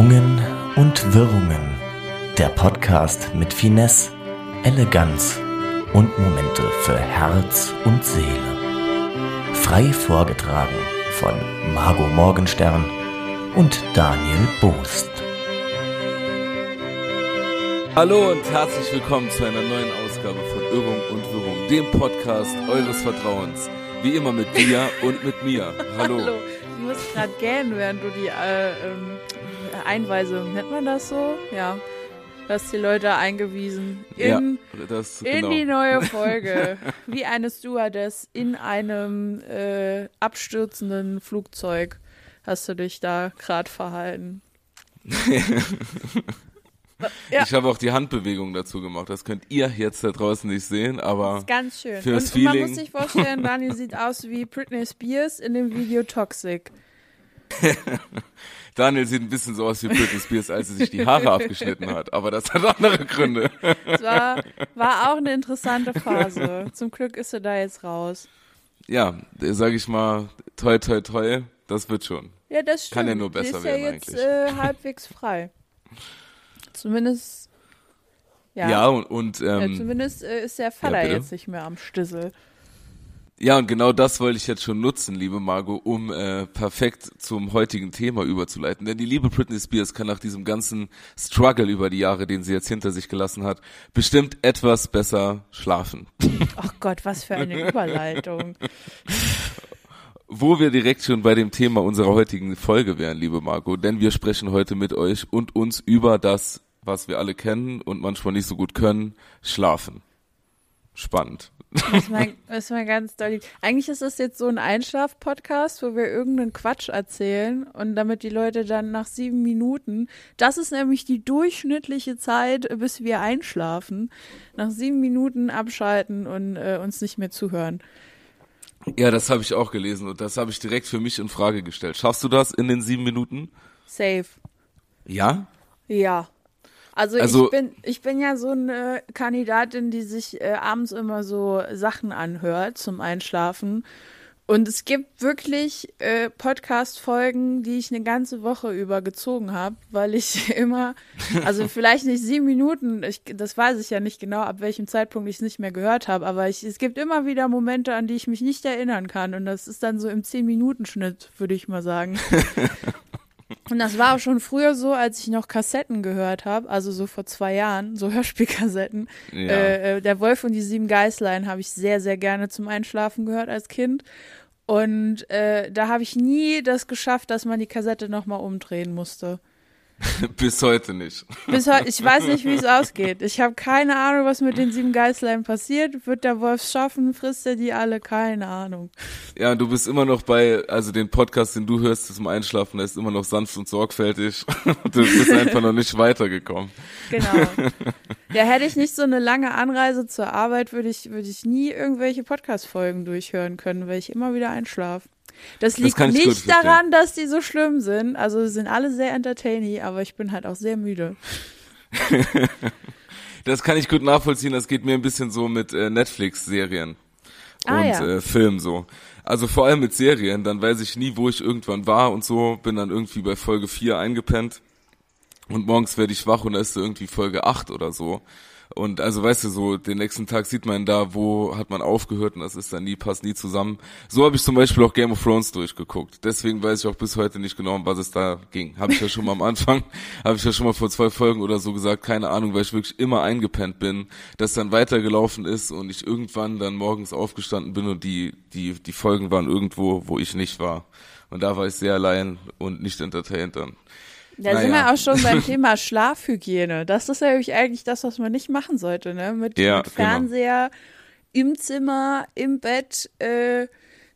Schwungen und Wirrungen. Der Podcast mit Finesse, Eleganz und Momente für Herz und Seele. Frei vorgetragen von Margot Morgenstern und Daniel Boost. Hallo und herzlich willkommen zu einer neuen Ausgabe von Irrung und Wirrung, dem Podcast eures Vertrauens. Wie immer mit dir und mit mir. Hallo. Hallo. Du musst gerade gähnen, während du die äh, ähm, Einweisung, nennt man das so? Ja. Du hast die Leute eingewiesen in, ja, das, in genau. die neue Folge. Wie eine Stewardess in einem äh, abstürzenden Flugzeug hast du dich da gerade verhalten. Ja. Ich habe auch die Handbewegung dazu gemacht. Das könnt ihr jetzt da draußen nicht sehen, aber Das ist ganz schön. für Und, das und man Feeling- muss sich vorstellen, Daniel sieht aus wie Britney Spears in dem Video Toxic. Daniel sieht ein bisschen so aus wie Britney Spears, als sie sich die Haare abgeschnitten hat. Aber das hat andere Gründe. Es war, war auch eine interessante Phase. Zum Glück ist er da jetzt raus. Ja, sage ich mal, toi, toi, toi, das wird schon. Ja, das stimmt. Kann ja nur Die besser ist werden ja jetzt äh, halbwegs frei. Zumindest. Ja, Ja, und, und ja, ähm, zumindest äh, ist der Vater bitte? jetzt nicht mehr am Stissel. Ja, und genau das wollte ich jetzt schon nutzen, liebe Margot, um äh, perfekt zum heutigen Thema überzuleiten. Denn die liebe Britney Spears kann nach diesem ganzen Struggle über die Jahre, den sie jetzt hinter sich gelassen hat, bestimmt etwas besser schlafen. Ach Gott, was für eine Überleitung. Wo wir direkt schon bei dem Thema unserer heutigen Folge wären, liebe Margot, denn wir sprechen heute mit euch und uns über das, was wir alle kennen und manchmal nicht so gut können, schlafen. Spannend. Das ist mal, das mal ganz doll. Eigentlich ist das jetzt so ein Einschlaf-Podcast, wo wir irgendeinen Quatsch erzählen und damit die Leute dann nach sieben Minuten, das ist nämlich die durchschnittliche Zeit, bis wir einschlafen, nach sieben Minuten abschalten und äh, uns nicht mehr zuhören. Ja, das habe ich auch gelesen und das habe ich direkt für mich in Frage gestellt. Schaffst du das in den sieben Minuten? Safe. Ja? Ja. Also, Also- ich bin ich bin ja so eine Kandidatin, die sich äh, abends immer so Sachen anhört zum Einschlafen. Und es gibt wirklich äh, Podcast-Folgen, die ich eine ganze Woche über gezogen habe, weil ich immer, also vielleicht nicht sieben Minuten, ich, das weiß ich ja nicht genau, ab welchem Zeitpunkt ich es nicht mehr gehört habe, aber ich, es gibt immer wieder Momente, an die ich mich nicht erinnern kann. Und das ist dann so im Zehn-Minuten-Schnitt, würde ich mal sagen. Und das war auch schon früher so, als ich noch Kassetten gehört habe, also so vor zwei Jahren, so Hörspielkassetten. Ja. Äh, äh, der Wolf und die sieben Geißlein habe ich sehr, sehr gerne zum Einschlafen gehört als Kind. Und äh, da habe ich nie das geschafft, dass man die Kassette nochmal umdrehen musste. Bis heute nicht. Bis heute, ich weiß nicht, wie es ausgeht. Ich habe keine Ahnung, was mit den sieben Geißlein passiert. Wird der Wolf schaffen? Frisst er die alle? Keine Ahnung. Ja, du bist immer noch bei, also den Podcast, den du hörst zum Einschlafen, der ist immer noch sanft und sorgfältig. du bist einfach noch nicht weitergekommen. Genau. Ja, hätte ich nicht so eine lange Anreise zur Arbeit, würde ich, würde ich nie irgendwelche Podcast-Folgen durchhören können, weil ich immer wieder einschlafe. Das liegt gut nicht daran, dass die so schlimm sind. Also sie sind alle sehr entertaining, aber ich bin halt auch sehr müde. Das kann ich gut nachvollziehen, das geht mir ein bisschen so mit äh, Netflix-Serien Ah, und ja. äh, Filmen so. Also vor allem mit Serien, dann weiß ich nie, wo ich irgendwann war und so, bin dann irgendwie bei Folge 4 eingepennt und morgens werde ich wach und da ist irgendwie Folge 8 oder so. Und also weißt du, so den nächsten Tag sieht man da, wo hat man aufgehört und das ist dann nie, passt nie zusammen. So habe ich zum Beispiel auch Game of Thrones durchgeguckt. Deswegen weiß ich auch bis heute nicht genau, um was es da ging. Habe ich ja schon mal am Anfang, habe ich ja schon mal vor zwei Folgen oder so gesagt, keine Ahnung, weil ich wirklich immer eingepennt bin, dass dann weitergelaufen ist und ich irgendwann dann morgens aufgestanden bin und die, die, die Folgen waren irgendwo, wo ich nicht war. Und da war ich sehr allein und nicht entertained dann. Da sind Naja. wir auch schon beim Thema Schlafhygiene. Das ist ja eigentlich das, was man nicht machen sollte, ne? Mit, Ja, mit Fernseher im Zimmer, im Bett, äh,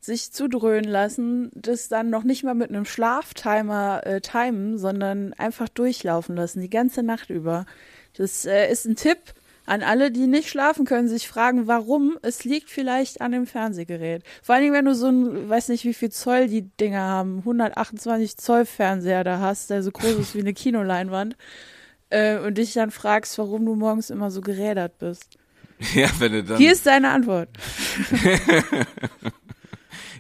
sich zudröhnen lassen, das dann noch nicht mal mit einem Schlaftimer äh, timen, sondern einfach durchlaufen lassen, die ganze Nacht über. Das äh, ist ein Tipp an alle, die nicht schlafen können, sich fragen, warum. Es liegt vielleicht an dem Fernsehgerät. Vor allen Dingen, wenn du so ein, weiß nicht, wie viel Zoll die Dinger haben, 128 Zoll Fernseher da hast, der so groß ist wie eine Kinoleinwand, äh, und dich dann fragst, warum du morgens immer so gerädert bist. Ja, wenn du dann. Hier ist deine Antwort.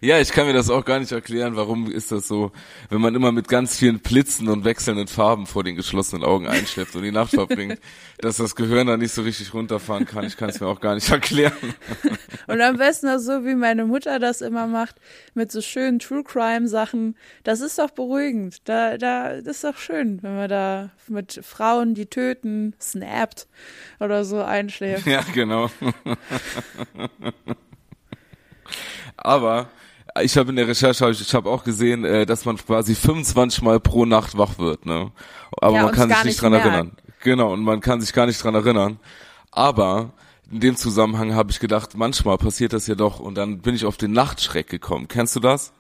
Ja, ich kann mir das auch gar nicht erklären, warum ist das so, wenn man immer mit ganz vielen Blitzen und wechselnden Farben vor den geschlossenen Augen einschläft und die Nacht verbringt, dass das Gehirn da nicht so richtig runterfahren kann. Ich kann es mir auch gar nicht erklären. Und am besten auch so, wie meine Mutter das immer macht, mit so schönen True Crime Sachen. Das ist doch beruhigend. Da, da, das ist doch schön, wenn man da mit Frauen, die töten, snappt oder so einschläft. Ja, genau. Aber ich habe in der Recherche, ich habe auch gesehen, äh, dass man quasi 25 Mal pro Nacht wach wird, ne? Aber Ja, man kann sich nicht dran merkt. erinnern. Genau, und man kann sich gar nicht dran erinnern. Aber in dem Zusammenhang habe ich gedacht, manchmal passiert das ja doch und dann bin ich auf den Nachtschreck gekommen. Kennst du das?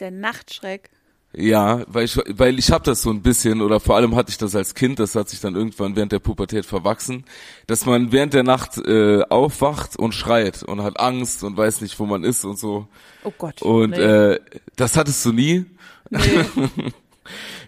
Der Nachtschreck. Ja, weil ich, weil ich habe das so ein bisschen oder vor allem hatte ich das als Kind, das hat sich dann irgendwann während der Pubertät verwachsen, dass man während der Nacht äh, aufwacht und schreit und hat Angst und weiß nicht, wo man ist und so. Oh Gott. Und nee. äh, das hattest du nie. nee.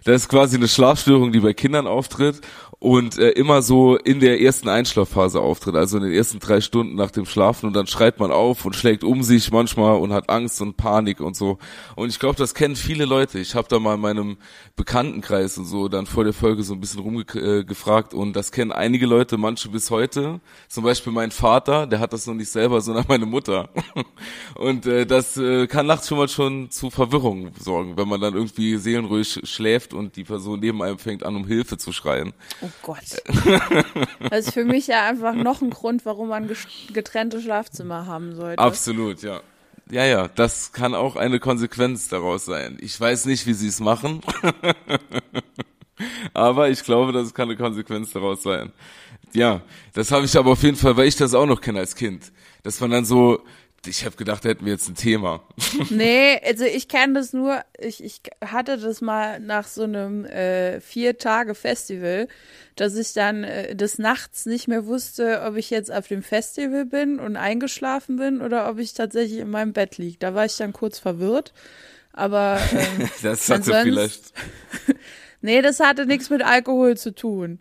Das ist quasi eine Schlafstörung, die bei Kindern auftritt und äh, immer so in der ersten Einschlafphase auftritt, also in den ersten drei Stunden nach dem Schlafen und dann schreit man auf und schlägt um sich manchmal und hat Angst und Panik und so. Und ich glaube, das kennen viele Leute. Ich habe da mal in meinem Bekanntenkreis und so dann vor der Folge so ein bisschen rumgefragt und das kennen einige Leute, manche bis heute. Zum Beispiel mein Vater, der hat das noch nicht selber, sondern meine Mutter. Und äh, das äh, kann nachts schon mal schon zu Verwirrung sorgen, wenn man dann irgendwie seelenruhig schläft und die Person neben einem fängt an, um Hilfe zu schreien. Oh Gott. Das ist für mich ja einfach noch ein Grund, warum man getrennte Schlafzimmer haben sollte. Absolut, ja. Ja, ja, das kann auch eine Konsequenz daraus sein. Ich weiß nicht, wie sie es machen, aber ich glaube, das kann eine Konsequenz daraus sein. Ja, das habe ich aber auf jeden Fall, weil ich das auch noch kenne als Kind, dass man dann so, ich habe gedacht, da hätten wir jetzt ein Thema. Nee, also ich kenne das nur, ich, ich hatte das mal nach so einem äh, Vier-Tage-Festival, dass ich dann äh, des Nachts nicht mehr wusste, ob ich jetzt auf dem Festival bin und eingeschlafen bin oder ob ich tatsächlich in meinem Bett liege. Da war ich dann kurz verwirrt. Aber ähm, Das hatte vielleicht. nee, das hatte nichts mit Alkohol zu tun.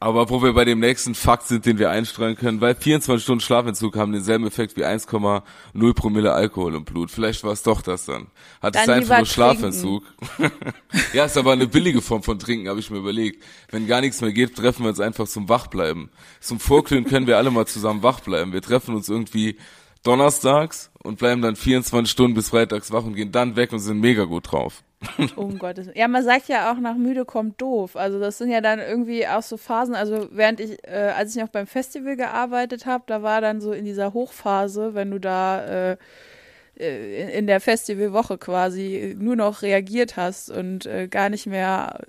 Aber wo wir bei dem nächsten Fakt sind, den wir einstreuen können, weil 24 Stunden Schlafentzug haben denselben Effekt wie 1,0 Promille Alkohol im Blut. Vielleicht war es doch das dann. Hat es einfach nur Schlafentzug. ja, ist aber eine billige Form von Trinken, habe ich mir überlegt. Wenn gar nichts mehr geht, treffen wir uns einfach zum Wachbleiben. Zum Vorglühen können wir alle mal zusammen wach bleiben. Wir treffen uns irgendwie donnerstags und bleiben dann 24 Stunden bis freitags wach und gehen dann weg und sind mega gut drauf. Um Gottes Willen. Ja, man sagt ja auch, nach müde kommt doof. Also das sind ja dann irgendwie auch so Phasen. Also während ich, äh, als ich noch beim Festival gearbeitet habe, da war dann so in dieser Hochphase, wenn du da äh, äh, in- der Festivalwoche quasi nur noch reagiert hast und äh, gar nicht mehr,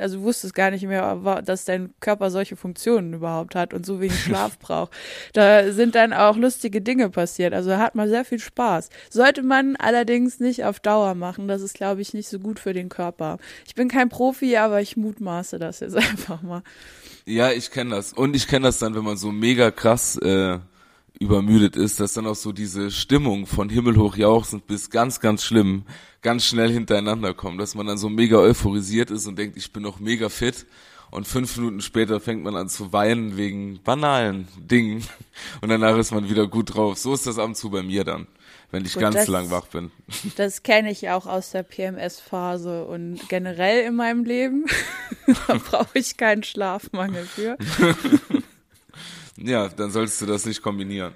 also du wusstest gar nicht mehr, dass dein Körper solche Funktionen überhaupt hat und so wenig Schlaf braucht. Da sind dann auch lustige Dinge passiert. Also hat man sehr viel Spaß. Sollte man allerdings nicht auf Dauer machen. Das ist, glaube ich, nicht so gut für den Körper. Ich bin kein Profi, aber ich mutmaße das jetzt einfach mal. Ja, ich kenne das. Und ich kenne das dann, wenn man so mega krass äh, übermüdet ist, dass dann auch so diese Stimmung von himmelhoch jauchzend bis ganz, ganz schlimm ganz schnell hintereinander kommt. Dass man dann so mega euphorisiert ist und denkt, ich bin noch mega fit. Und fünf Minuten später fängt man an zu weinen wegen banalen Dingen. Und danach ist man wieder gut drauf. So ist das ab und zu bei mir dann, wenn ich Gut, ganz das- lang wach bin. Das kenne ich auch aus der PMS-Phase und generell in meinem Leben. da brauche ich keinen Schlafmangel für. Ja, dann solltest du das nicht kombinieren.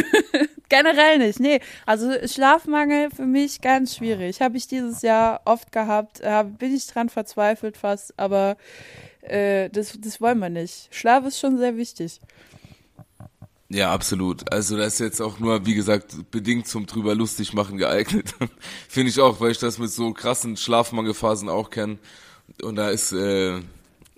Generell nicht, nee. Also Schlafmangel für mich ganz schwierig. Habe ich dieses Jahr oft gehabt, äh, bin ich dran verzweifelt fast, aber äh, das, das wollen wir nicht. Schlaf ist schon sehr wichtig. Ja, absolut. Also das ist jetzt auch nur, wie gesagt, bedingt zum drüber lustig machen geeignet. Finde ich auch, weil ich das mit so krassen Schlafmangelphasen auch kenne. Und da ist äh,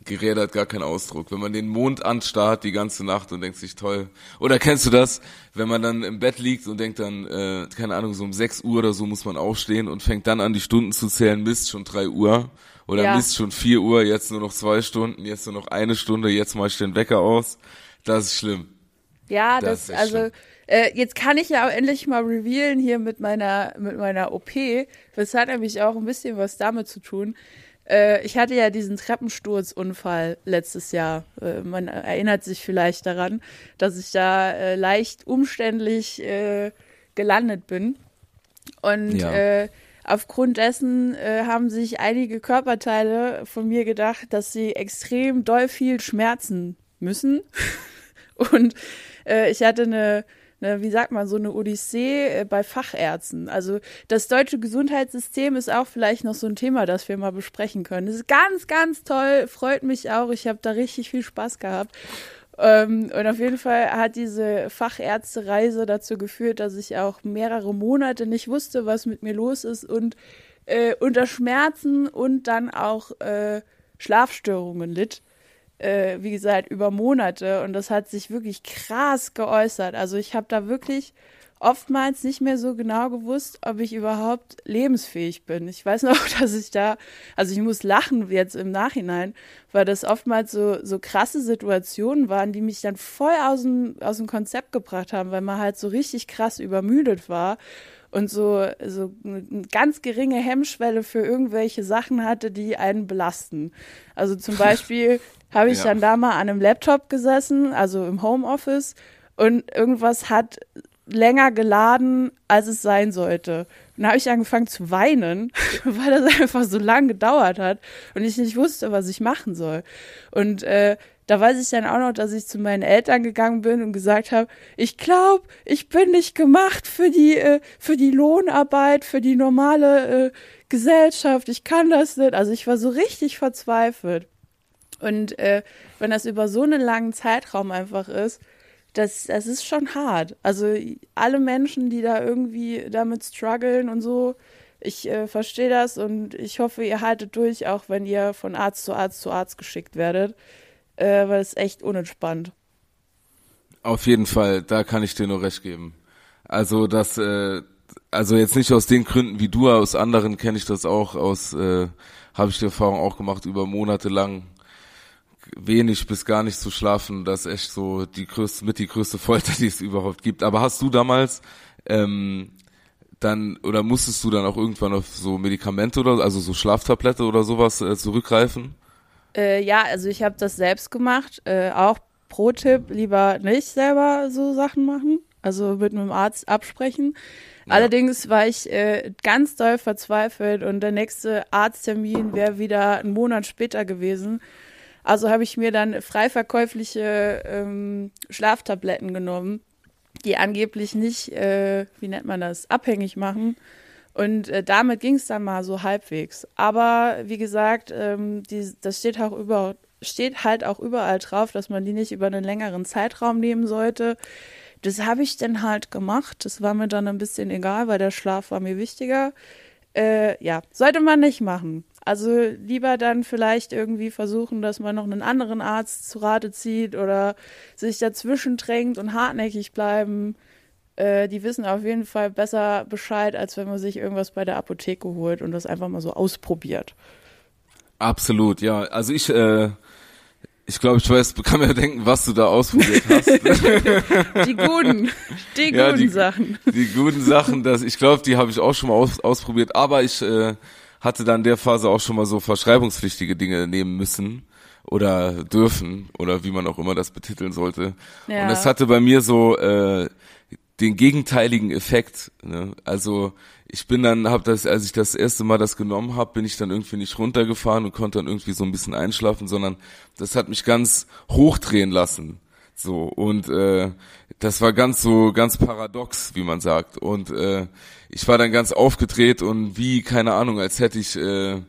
gerädert gar kein Ausdruck. Wenn man den Mond anstarrt die ganze Nacht und denkt sich toll. Oder kennst du das, wenn man dann im Bett liegt und denkt dann, äh, keine Ahnung, so um 6 Uhr oder so muss man aufstehen und fängt dann an, die Stunden zu zählen, Mist, schon 3 Uhr. Oder Ja. Mist, schon 4 Uhr, jetzt nur noch zwei Stunden, jetzt nur noch eine Stunde, jetzt mach ich den Wecker aus. Das ist schlimm. Ja, Das das, also schlimm. äh, jetzt kann ich ja auch endlich mal revealen hier mit meiner mit meiner OP. Das hat nämlich auch ein bisschen was damit zu tun. Äh, ich hatte ja diesen Treppensturzunfall letztes Jahr. Äh, man erinnert sich vielleicht daran, dass ich da äh, leicht umständlich äh, gelandet bin. Und Ja. äh, aufgrund dessen äh, haben sich einige Körperteile von mir gedacht, dass sie extrem doll viel schmerzen müssen. Und ich hatte eine, eine, wie sagt man, so eine Odyssee äh, bei Fachärzten. Also das deutsche Gesundheitssystem ist auch vielleicht noch so ein Thema, das wir mal besprechen können. Das ist ganz, ganz toll, freut mich auch. Ich habe da richtig viel Spaß gehabt. Ähm, und auf jeden Fall hat diese Fachärztereise dazu geführt, dass ich auch mehrere Monate nicht wusste, was mit mir los ist und äh, unter Schmerzen und dann auch äh, Schlafstörungen litt. Äh, wie gesagt, über Monate. Und das hat sich wirklich krass geäußert. Also ich habe da wirklich oftmals nicht mehr so genau gewusst, ob ich überhaupt lebensfähig bin. Ich weiß noch, dass ich da, also ich muss lachen jetzt im Nachhinein, weil das oftmals so, so krasse Situationen waren, die mich dann voll aus dem, aus dem Konzept gebracht haben, weil man halt so richtig krass übermüdet war und so, so eine ganz geringe Hemmschwelle für irgendwelche Sachen hatte, die einen belasten. Also zum Beispiel habe ich Ja. dann da mal an einem Laptop gesessen, also im Homeoffice, und irgendwas hat länger geladen, als es sein sollte. Und da habe ich angefangen zu weinen, weil das einfach so lang gedauert hat und ich nicht wusste, was ich machen soll. Und äh, da weiß ich dann auch noch, dass ich zu meinen Eltern gegangen bin und gesagt habe, ich glaube, ich bin nicht gemacht für die äh, für die Lohnarbeit, für die normale äh, Gesellschaft. Ich kann das nicht. Also ich war so richtig verzweifelt. Und äh, wenn das über so einen langen Zeitraum einfach ist, das, das ist schon hart. Also alle Menschen, die da irgendwie damit strugglen und so, ich äh, verstehe das und ich hoffe, ihr haltet durch, auch wenn ihr von Arzt zu Arzt zu Arzt geschickt werdet, äh, weil es echt unentspannt. Auf jeden Fall, da kann ich dir nur recht geben. Also das, äh, also jetzt nicht aus den Gründen wie du, aus anderen kenne ich das auch, aus, äh, habe ich die Erfahrung auch gemacht, über Monate lang wenig bis gar nicht zu schlafen. Das ist echt so die größte, mit die größte Folter, die es überhaupt gibt. Aber hast du damals ähm, dann oder musstest du dann auch irgendwann auf so Medikamente oder also so Schlaftablette oder sowas äh, zurückgreifen? Äh, ja, also ich habe das selbst gemacht. Äh, auch Pro-Tipp, lieber nicht selber so Sachen machen. Also mit einem Arzt absprechen. Ja. Allerdings war ich äh, ganz doll verzweifelt und der nächste Arzttermin wäre wieder einen Monat später gewesen. Also habe ich mir dann frei verkäufliche ähm, Schlaftabletten genommen, die angeblich nicht, äh, wie nennt man das, abhängig machen. Und äh, damit ging es dann mal so halbwegs. Aber wie gesagt, ähm, die, das steht auch über, steht halt auch überall drauf, dass man die nicht über einen längeren Zeitraum nehmen sollte. Das habe ich dann halt gemacht. Das war mir dann ein bisschen egal, weil der Schlaf war mir wichtiger. Äh, ja, sollte man nicht machen. Also lieber dann vielleicht irgendwie versuchen, dass man noch einen anderen Arzt zu Rate zieht oder sich dazwischen drängt und hartnäckig bleiben. Äh, die wissen auf jeden Fall besser Bescheid, als wenn man sich irgendwas bei der Apotheke holt und das einfach mal so ausprobiert. Absolut, ja. Also ich, äh, ich glaube, ich weiß, kann mir denken, was du da ausprobiert hast. Die guten, die Ja, guten die- Sachen. die guten Sachen, das, ich glaube, die habe ich auch schon mal aus, ausprobiert, aber ich äh, hatte dann in der Phase auch schon mal so verschreibungspflichtige Dinge nehmen müssen oder dürfen oder wie man auch immer das betiteln sollte. Ja. Und es hatte bei mir so äh, den gegenteiligen Effekt. Ne? Also ich bin dann, hab das, als ich das erste Mal das genommen habe, bin ich dann irgendwie nicht runtergefahren und konnte dann irgendwie so ein bisschen einschlafen, sondern das hat mich ganz hochdrehen lassen. So und äh, das war ganz so ganz paradox, wie man sagt. Und äh, ich war dann ganz aufgedreht und wie keine Ahnung, als hätte ich äh,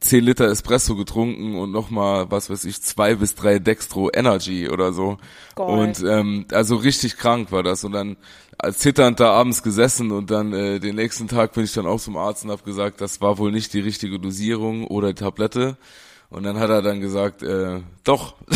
10 Liter Espresso getrunken und nochmal, was weiß ich, zwei bis drei Dextro Energy oder so. Geil. Und ähm, also richtig krank war das. Und dann als zitternd da abends gesessen und dann äh, den nächsten Tag bin ich dann auch zum Arzt und habe gesagt, das war wohl nicht die richtige Dosierung oder die Tablette. Und dann hat er dann gesagt, äh, doch,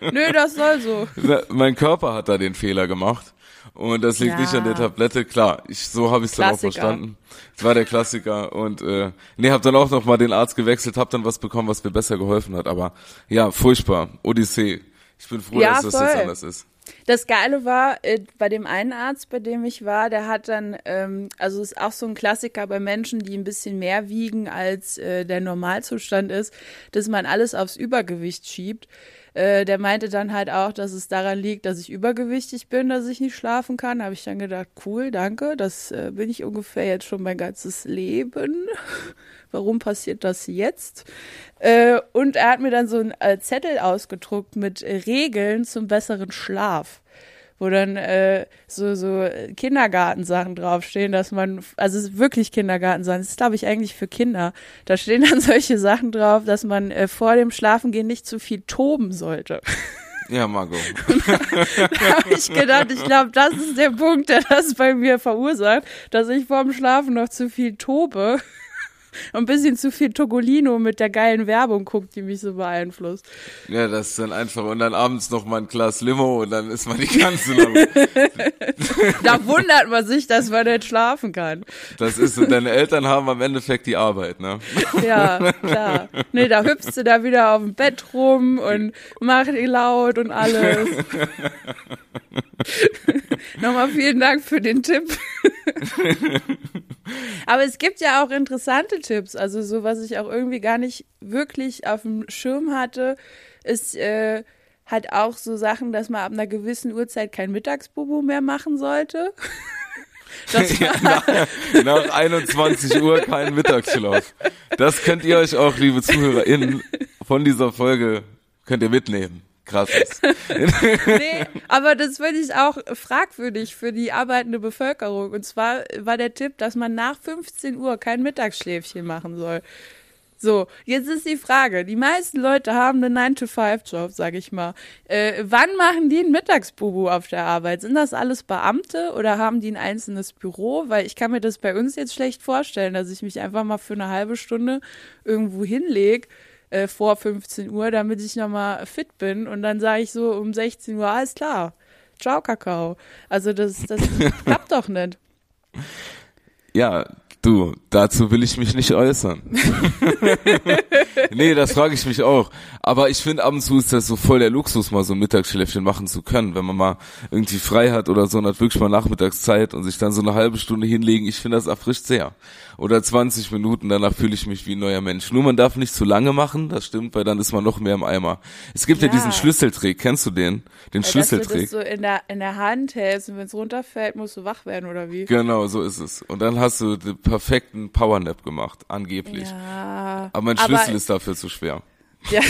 Nö, das soll so. mein Körper hat da den Fehler gemacht. Und das liegt Ja. nicht an der Tablette. Klar, ich so habe ich es dann auch verstanden. Das war der Klassiker. Und äh, nee, hab dann auch noch mal den Arzt gewechselt, hab dann was bekommen, was mir besser geholfen hat. Aber ja, furchtbar. Odyssee. Ich bin froh, Ja, dass das jetzt anders ist. Das Geile war, äh, bei dem einen Arzt, bei dem ich war, der hat dann, ähm, also ist auch so ein Klassiker bei Menschen, die ein bisschen mehr wiegen, als äh, der Normalzustand ist, dass man alles aufs Übergewicht schiebt. Äh, der meinte dann halt auch, dass es daran liegt, dass ich übergewichtig bin, dass ich nicht schlafen kann. Habe ich dann gedacht, cool, danke, das äh, bin ich ungefähr jetzt schon mein ganzes Leben. Warum passiert das jetzt? Äh, und er hat mir dann so einen äh, Zettel ausgedruckt mit Regeln zum besseren Schlaf wo dann äh, so, so Kindergartensachen draufstehen, dass man, also es ist wirklich Kindergartensachen, das ist glaube ich eigentlich für Kinder. Da stehen dann solche Sachen drauf, dass man äh, vor dem Schlafengehen nicht zu viel toben sollte. Ja, Margot. da habe ich gedacht, ich glaube, das ist der Punkt, der das bei mir verursacht, dass ich vorm Schlafen noch zu viel tobe ein bisschen zu viel Togolino mit der geilen Werbung guckt, die mich so beeinflusst. Ja, das ist dann einfach und dann abends noch mal ein Glas Limo und dann ist man die ganze lange. da wundert man sich, dass man nicht schlafen kann. Das ist so, deine Eltern haben am Endeffekt die Arbeit, ne? Ja, klar. Nee, da hüpfst du da wieder auf dem Bett rum und mach die laut und alles. Nochmal vielen Dank für den Tipp. Aber es gibt ja auch interessante Tipps. Also so, was ich auch irgendwie gar nicht wirklich auf dem Schirm hatte, ist äh, halt auch so Sachen, dass man ab einer gewissen Uhrzeit kein Mittagsbubu mehr machen sollte. ja, nach, nach 21 Uhr kein Mittagsschlaf. Das könnt ihr euch auch, liebe ZuhörerInnen, von dieser Folge könnt ihr mitnehmen krass ist. nee, aber das finde ich auch fragwürdig für die arbeitende Bevölkerung. Und zwar war der Tipp, dass man nach 15 Uhr kein Mittagsschläfchen machen soll. So, jetzt ist die Frage. Die meisten Leute haben einen 9-to-5-Job, sag ich mal. Äh, wann machen die einen Mittagsbubu auf der Arbeit? Sind das alles Beamte oder haben die ein einzelnes Büro? Weil ich kann mir das bei uns jetzt schlecht vorstellen, dass ich mich einfach mal für eine halbe Stunde irgendwo hinlege äh, vor 15 Uhr, damit ich nochmal fit bin. Und dann sage ich so um 16 Uhr, alles klar, ciao Kakao. Also das, das klappt doch nicht. Ja, Du, dazu will ich mich nicht äußern. nee, das frage ich mich auch. Aber ich finde, ab und zu ist das so voll der Luxus, mal so ein Mittagsschläfchen machen zu können, wenn man mal irgendwie frei hat oder so und hat wirklich mal Nachmittagszeit und sich dann so eine halbe Stunde hinlegen. Ich finde, das erfrischt sehr. Oder 20 Minuten, danach fühle ich mich wie ein neuer Mensch. Nur man darf nicht zu lange machen, das stimmt, weil dann ist man noch mehr im Eimer. Es gibt ja, ja diesen Schlüsseltrick, kennst du den? Den ja, Schlüsseltrick. Dass du das so in der, in der Hand hältst und wenn es runterfällt, musst du wach werden, oder wie? Genau, so ist es. Und dann hast du perfekten Powernap gemacht, angeblich. Ja, aber mein Schlüssel aber, ist dafür zu schwer. Ja.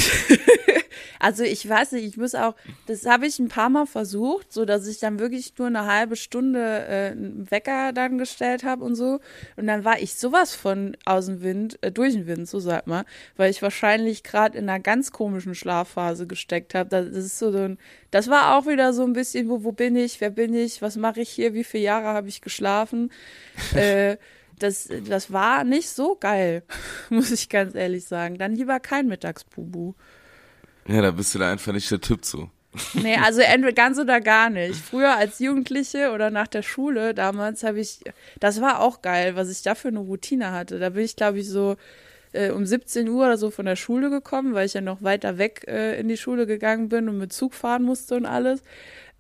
also ich weiß nicht, ich muss auch, das habe ich ein paar Mal versucht, so dass ich dann wirklich nur eine halbe Stunde äh, einen Wecker dann gestellt habe und so. Und dann war ich sowas von aus dem Wind, äh, durch den Wind, so sagt man, weil ich wahrscheinlich gerade in einer ganz komischen Schlafphase gesteckt habe. Das, ist so ein, das war auch wieder so ein bisschen, wo, wo bin ich, wer bin ich, was mache ich hier, wie viele Jahre habe ich geschlafen? äh, das, das war nicht so geil, muss ich ganz ehrlich sagen. Dann lieber kein Mittagsbubu. Ja, da bist du da einfach nicht der Typ zu. Nee, also entweder ganz oder gar nicht. Früher als Jugendliche oder nach der Schule, damals habe ich, das war auch geil, was ich da für eine Routine hatte. Da bin ich, glaube ich, so äh, um 17 Uhr oder so von der Schule gekommen, weil ich ja noch weiter weg äh, in die Schule gegangen bin und mit Zug fahren musste und alles.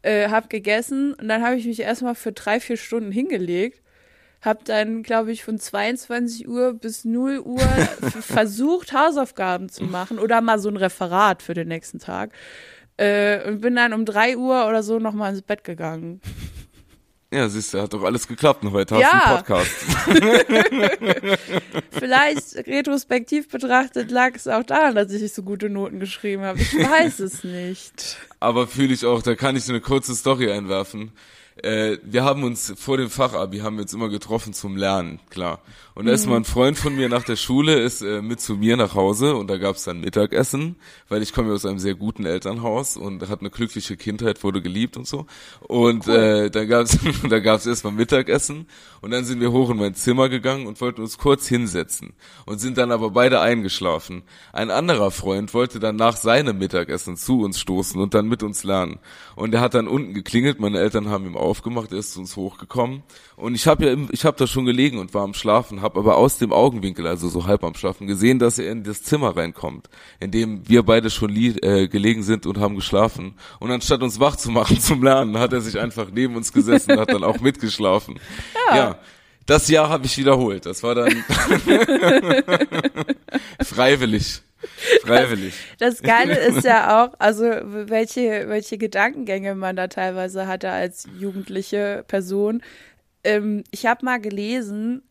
Äh, hab gegessen und dann habe ich mich erstmal für drei, vier Stunden hingelegt habe dann, glaube ich, von 22 Uhr bis 0 Uhr versucht, Hausaufgaben zu machen oder mal so ein Referat für den nächsten Tag. Äh, und bin dann um 3 Uhr oder so nochmal ins Bett gegangen. Ja, siehst du, hat doch alles geklappt und heute ja. hast du einen Podcast. Vielleicht retrospektiv betrachtet lag es auch daran, dass ich so gute Noten geschrieben habe. Ich weiß es nicht. Aber fühle ich auch, da kann ich so eine kurze Story einwerfen äh, wir haben uns vor dem Fachabi haben wir uns immer getroffen zum Lernen, klar. Und da ist mal ein Freund von mir nach der Schule, ist äh, mit zu mir nach Hause und da gab's dann Mittagessen, weil ich komme ja aus einem sehr guten Elternhaus und hat eine glückliche Kindheit, wurde geliebt und so. Und cool. äh, dann gab's da gab's erstmal Mittagessen und dann sind wir hoch in mein Zimmer gegangen und wollten uns kurz hinsetzen und sind dann aber beide eingeschlafen. Ein anderer Freund wollte dann nach seinem Mittagessen zu uns stoßen und dann mit uns lernen. Und er hat dann unten geklingelt, meine Eltern haben ihm aufgemacht, er ist zu uns hochgekommen und ich habe ja ich habe da schon gelegen und war am Schlafen, habe aber aus dem Augenwinkel, also so halb am Schlafen, gesehen, dass er in das Zimmer reinkommt, in dem wir beide schon äh, gelegen sind und haben geschlafen. Und anstatt uns wach zu machen zum Lernen, hat er sich einfach neben uns gesessen und hat dann auch mitgeschlafen. Ja. ja das Jahr habe ich wiederholt. Das war dann freiwillig. Freiwillig. Das, das Geile ist ja auch, also welche, welche Gedankengänge man da teilweise hatte als jugendliche Person. Ähm, ich habe mal gelesen,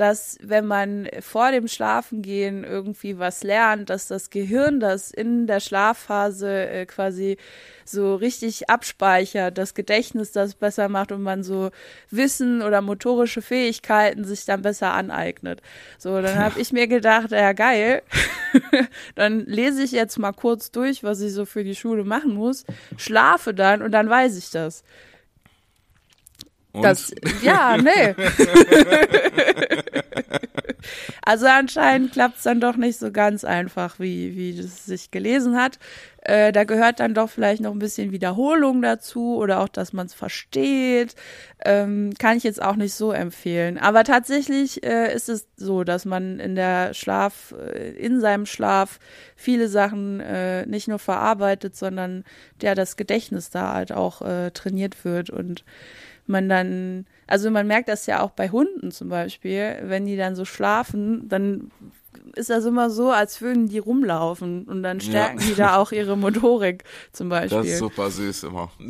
dass wenn man vor dem Schlafengehen irgendwie was lernt, dass das Gehirn das in der Schlafphase äh, quasi so richtig abspeichert, das Gedächtnis das besser macht und man so Wissen oder motorische Fähigkeiten sich dann besser aneignet. So, dann habe ich mir gedacht, ja geil, dann lese ich jetzt mal kurz durch, was ich so für die Schule machen muss, schlafe dann und dann weiß ich das. Und? Das, ja, nee. also anscheinend klappt es dann doch nicht so ganz einfach, wie, wie es sich gelesen hat. Äh, da gehört dann doch vielleicht noch ein bisschen Wiederholung dazu oder auch, dass man es versteht. Ähm, kann ich jetzt auch nicht so empfehlen. Aber tatsächlich äh, ist es so, dass man in der Schlaf, äh, in seinem Schlaf viele Sachen äh, nicht nur verarbeitet, sondern der das Gedächtnis da halt auch äh, trainiert wird und man dann, also man merkt das ja auch bei Hunden zum Beispiel, wenn die dann so schlafen, dann ist das immer so, als würden die rumlaufen und dann stärken ja. die da auch ihre Motorik zum Beispiel. Das ist super süß immer.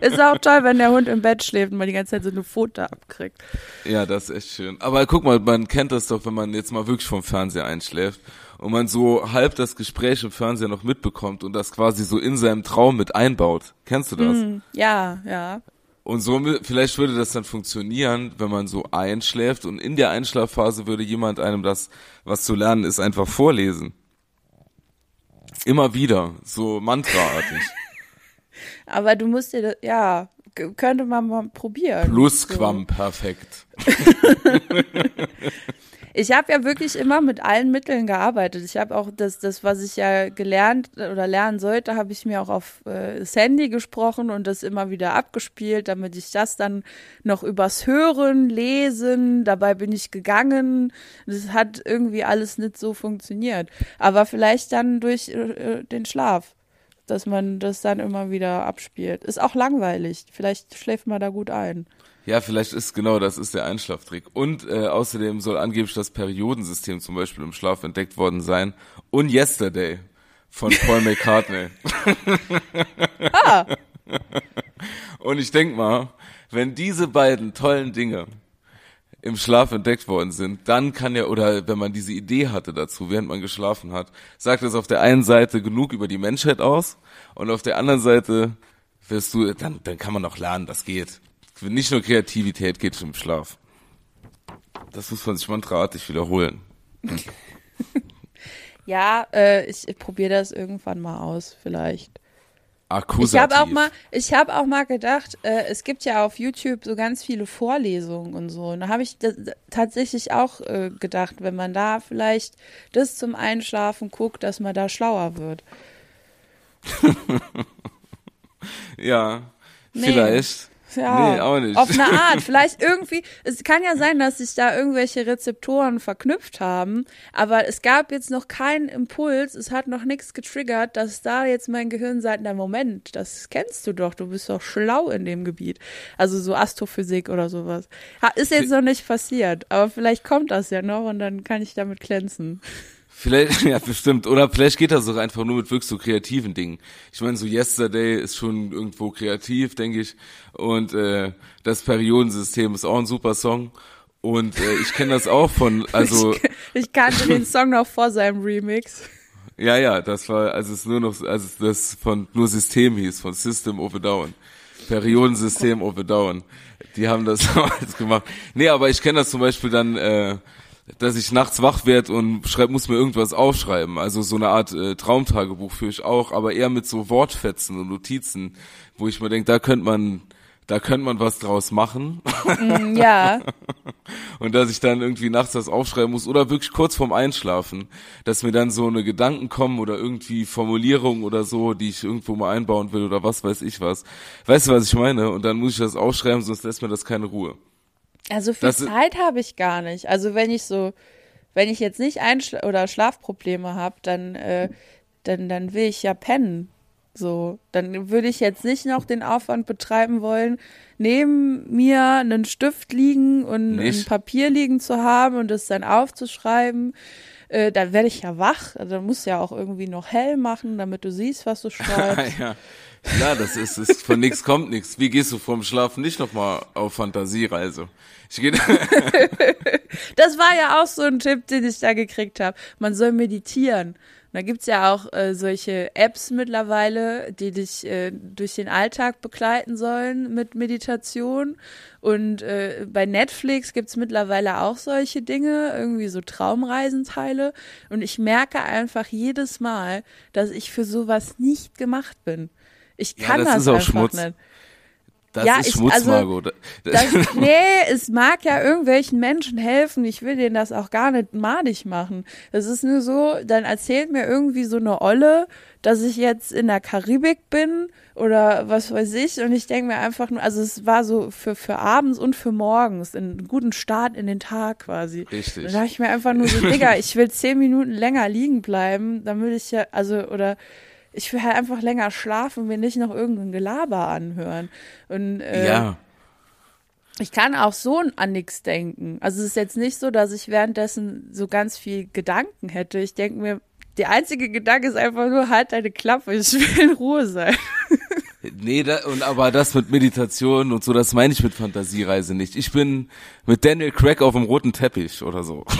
ist auch toll, wenn der Hund im Bett schläft und man die ganze Zeit so eine Foto abkriegt. Ja, das ist echt schön. Aber guck mal, man kennt das doch, wenn man jetzt mal wirklich vom Fernseher einschläft und man so halb das Gespräch im Fernseher noch mitbekommt und das quasi so in seinem Traum mit einbaut. Kennst du das? Mm, ja, ja. Und so, vielleicht würde das dann funktionieren, wenn man so einschläft und in der Einschlafphase würde jemand einem das, was zu lernen ist, einfach vorlesen. Immer wieder, so mantraartig. Aber du musst dir das, ja, könnte man mal probieren. Plusquamperfekt. Ich habe ja wirklich immer mit allen Mitteln gearbeitet. Ich habe auch das, das, was ich ja gelernt oder lernen sollte, habe ich mir auch auf äh, das Handy gesprochen und das immer wieder abgespielt, damit ich das dann noch übers Hören, Lesen, dabei bin ich gegangen. Das hat irgendwie alles nicht so funktioniert. Aber vielleicht dann durch äh, den Schlaf dass man das dann immer wieder abspielt. Ist auch langweilig. Vielleicht schläft man da gut ein. Ja, vielleicht ist genau das ist der Einschlaftrick. Und äh, außerdem soll angeblich das Periodensystem zum Beispiel im Schlaf entdeckt worden sein. Und Yesterday von Paul McCartney. ah. Und ich denk mal, wenn diese beiden tollen Dinge im Schlaf entdeckt worden sind, dann kann ja, oder wenn man diese Idee hatte dazu, während man geschlafen hat, sagt es auf der einen Seite genug über die Menschheit aus und auf der anderen Seite wirst du, dann, dann kann man auch lernen, das geht. Nicht nur Kreativität geht im Schlaf. Das muss man sich mantraartig wiederholen. ja, äh, ich, ich probiere das irgendwann mal aus, vielleicht. Akkusativ. Ich habe auch mal, ich habe auch mal gedacht, äh, es gibt ja auf YouTube so ganz viele Vorlesungen und so. Und da habe ich tatsächlich auch äh, gedacht, wenn man da vielleicht das zum Einschlafen guckt, dass man da schlauer wird. ja, nee. vielleicht. Ja, nee, auch nicht. Auf eine Art. Vielleicht irgendwie, es kann ja sein, dass sich da irgendwelche Rezeptoren verknüpft haben, aber es gab jetzt noch keinen Impuls, es hat noch nichts getriggert, dass da jetzt mein Gehirn sagt, na Moment, das kennst du doch, du bist doch schlau in dem Gebiet. Also so Astrophysik oder sowas. Ist jetzt noch nicht passiert, aber vielleicht kommt das ja noch und dann kann ich damit glänzen. Vielleicht, ja, bestimmt. Oder vielleicht geht das auch einfach nur mit wirklich so kreativen Dingen. Ich meine, so Yesterday ist schon irgendwo kreativ, denke ich. Und äh, das Periodensystem ist auch ein super Song. Und äh, ich kenne das auch von, also. Ich, ich kannte den Song noch vor seinem Remix. Ja, ja, das war, als es nur noch, als es das von nur System hieß, von System of a Down. Periodensystem of a Down. Die haben das damals gemacht. Nee, aber ich kenne das zum Beispiel dann, äh, dass ich nachts wach werde und schreib, muss mir irgendwas aufschreiben. Also so eine Art äh, Traumtagebuch führe ich auch, aber eher mit so Wortfetzen und Notizen, wo ich mir denke, da könnte man, da könnte man was draus machen. Mm, ja. und dass ich dann irgendwie nachts das aufschreiben muss oder wirklich kurz vorm Einschlafen, dass mir dann so eine Gedanken kommen oder irgendwie Formulierungen oder so, die ich irgendwo mal einbauen will oder was weiß ich was. Weißt du, was ich meine? Und dann muss ich das aufschreiben, sonst lässt mir das keine Ruhe. Also viel das Zeit habe ich gar nicht. Also wenn ich so, wenn ich jetzt nicht Einschla oder Schlafprobleme habe, dann, äh, dann, dann will ich ja pennen. So, dann würde ich jetzt nicht noch den Aufwand betreiben wollen, neben mir einen Stift liegen und nicht. ein Papier liegen zu haben und es dann aufzuschreiben äh, dann werde ich ja wach. Also, dann musst du ja auch irgendwie noch hell machen, damit du siehst, was du schreibst. ja. Ja, das ist, ist von nichts kommt nichts. Wie gehst du vorm Schlafen nicht nochmal auf Fantasiereise? Ich gehe. das war ja auch so ein Tipp, den ich da gekriegt habe. Man soll meditieren. da gibt's ja auch äh, solche Apps mittlerweile, die dich äh, durch den Alltag begleiten sollen mit Meditation. Und äh, bei Netflix gibt's mittlerweile auch solche Dinge, irgendwie so Traumreisenteile. Und ich merke einfach jedes Mal, dass ich für sowas nicht gemacht bin. Ich kann ja, das, das ist auch einfach Schmutz. nicht. Das Ja, ist ich- Schmutz, also, Margot. Das, nee, es mag ja irgendwelchen Menschen helfen. Ich will denen das auch gar nicht madig machen. Das ist nur so, dann erzählt mir irgendwie so eine Olle, dass ich jetzt in der Karibik bin oder was weiß ich. Und ich denke mir einfach nur, also es war so für, für abends und für morgens, einen guten Start in den Tag quasi. Richtig. Da dachte ich mir einfach nur so, Digga, ich will zehn Minuten länger liegen bleiben, damit ich ja, also, oder ich will halt einfach länger schlafen, mir nicht noch irgendein Gelaber anhören. Und äh, ja. ich kann auch so an nichts denken. Also es ist jetzt nicht so, dass ich währenddessen so ganz viel Gedanken hätte. Ich denke mir, der einzige Gedanke ist einfach nur, halt deine Klappe, ich will in Ruhe sein. Nee, da, und aber das mit Meditation und so, das meine ich mit Fantasiereise nicht. Ich bin mit Daniel Craig auf dem roten Teppich oder so.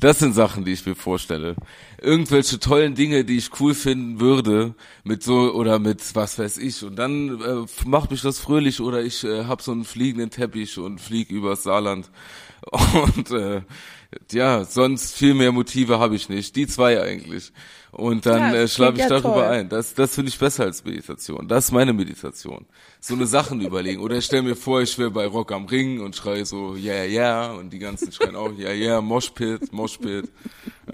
Das sind Sachen, die ich mir vorstelle. Irgendwelche tollen Dinge, die ich cool finden würde, mit so oder mit was weiß ich. Und dann äh, macht mich das fröhlich oder ich äh, hab so einen fliegenden Teppich und flieg übers Saarland. Und äh, ja, sonst viel mehr Motive habe ich nicht. Die zwei eigentlich. Und dann Ja, äh, schlafe ich ja darüber toll. ein. Das, das finde ich besser als Meditation. Das ist meine Meditation. So eine Sachen überlegen. Oder ich stell mir vor, ich wäre bei Rock am Ring und schreie so, ja, yeah, ja, yeah. und die ganzen schreien auch, ja, yeah, ja, yeah, Moshpit, Moshpit.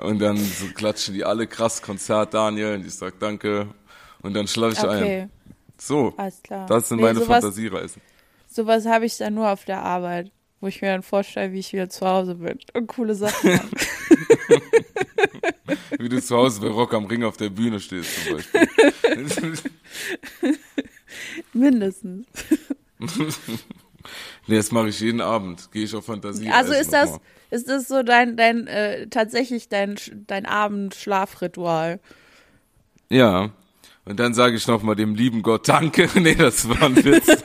Und dann so klatschen die alle krass Konzert, Daniel, und ich sag danke. Und dann schlafe ich ein. Okay, So, alles klar. das sind Nee, meine sowas, Fantasiereisen. Sowas habe ich dann nur auf der Arbeit, wo ich mir dann vorstelle, wie ich wieder zu Hause bin und coole Sachen mache. Wie du zu Hause bei Rock am Ring auf der Bühne stehst zum Beispiel. Mindestens. nee, das mache ich jeden Abend. Gehe ich auf Fantasie. Also ist das, ist das so dein, dein, äh, tatsächlich dein, dein Abendschlafritual? Ja. Und dann sage ich nochmal dem lieben Gott Danke. Nee, das war ein Witz.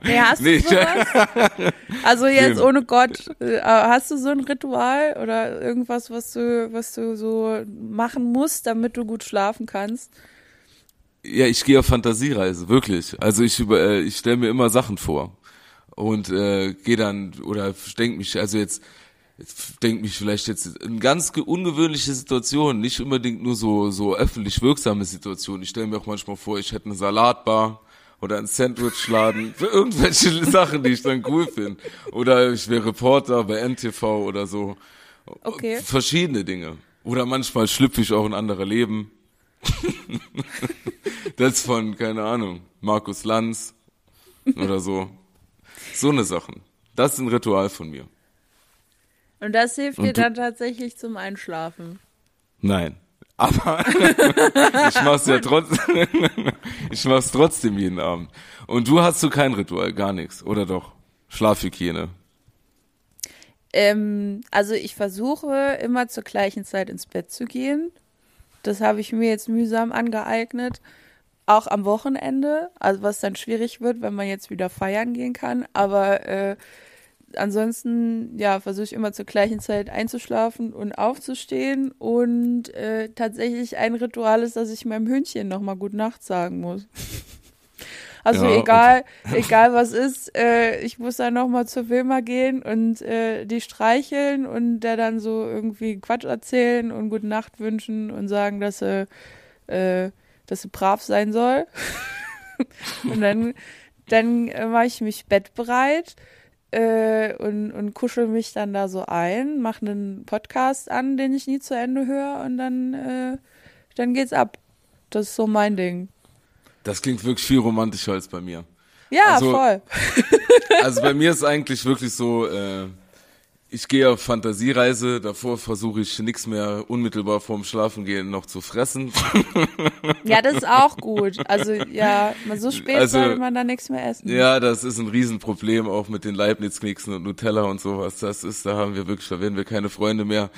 Nee, hast Nee, du sowas? Also jetzt ohne Gott, äh, hast du so ein Ritual oder irgendwas, was du, was du so machen musst, damit du gut schlafen kannst? Ja, ich gehe auf Fantasiereise, wirklich. Also ich über, äh, ich stelle mir immer Sachen vor und äh, gehe dann oder denk mich, also jetzt, jetzt denk mich vielleicht jetzt in ganz ge- ungewöhnliche Situationen, nicht unbedingt nur so so öffentlich wirksame Situationen. Ich stelle mir auch manchmal vor, ich hätte eine Salatbar oder einen Sandwichladen, für irgendwelche Sachen, die ich dann cool finde. Oder ich wäre Reporter bei NTV oder so. Okay. Verschiedene Dinge. Oder manchmal schlüpfe ich auch in andere Leben. das von, keine Ahnung, Markus Lanz oder so. So eine Sachen. Das ist ein Ritual von mir. Und das hilft Und dir dann tatsächlich zum Einschlafen. Nein. Aber ich mach's ja trotzdem. ich mach's trotzdem jeden Abend. Und du hast du kein Ritual, gar nichts, oder doch? Schlafhygiene. Ähm, also ich versuche immer zur gleichen Zeit ins Bett zu gehen. Das habe ich mir jetzt mühsam angeeignet. Auch am Wochenende, also was dann schwierig wird, wenn man jetzt wieder feiern gehen kann. Aber äh, ansonsten, ja, versuche ich immer zur gleichen Zeit einzuschlafen und aufzustehen. Und äh, tatsächlich ein Ritual ist, dass ich meinem Hündchen nochmal Gute Nacht sagen muss. Also Ja, egal, egal was ist, äh, ich muss dann nochmal zur Wilma gehen und äh, die streicheln und der dann so irgendwie Quatsch erzählen und Gute Nacht wünschen und sagen, dass sie, äh, dass sie brav sein soll. und dann, dann äh, mache ich mich bettbereit äh, und, und kuschel mich dann da so ein, mache einen Podcast an, den ich nie zu Ende höre und dann, äh, dann geht's ab. Das ist so mein Ding. Das klingt wirklich viel romantischer als bei mir. Ja, Also- voll. Also bei mir ist eigentlich wirklich so, äh, ich gehe auf Fantasiereise, davor versuche ich nichts mehr unmittelbar vorm Schlafengehen noch zu fressen. Ja, das ist auch gut. Also ja, so spät Also, sollte man da nichts mehr essen. Ja, das ist ein Riesenproblem, auch mit den Leibniz-Keksen und Nutella und sowas. Das ist, da haben wir wirklich, da werden wir keine Freunde mehr.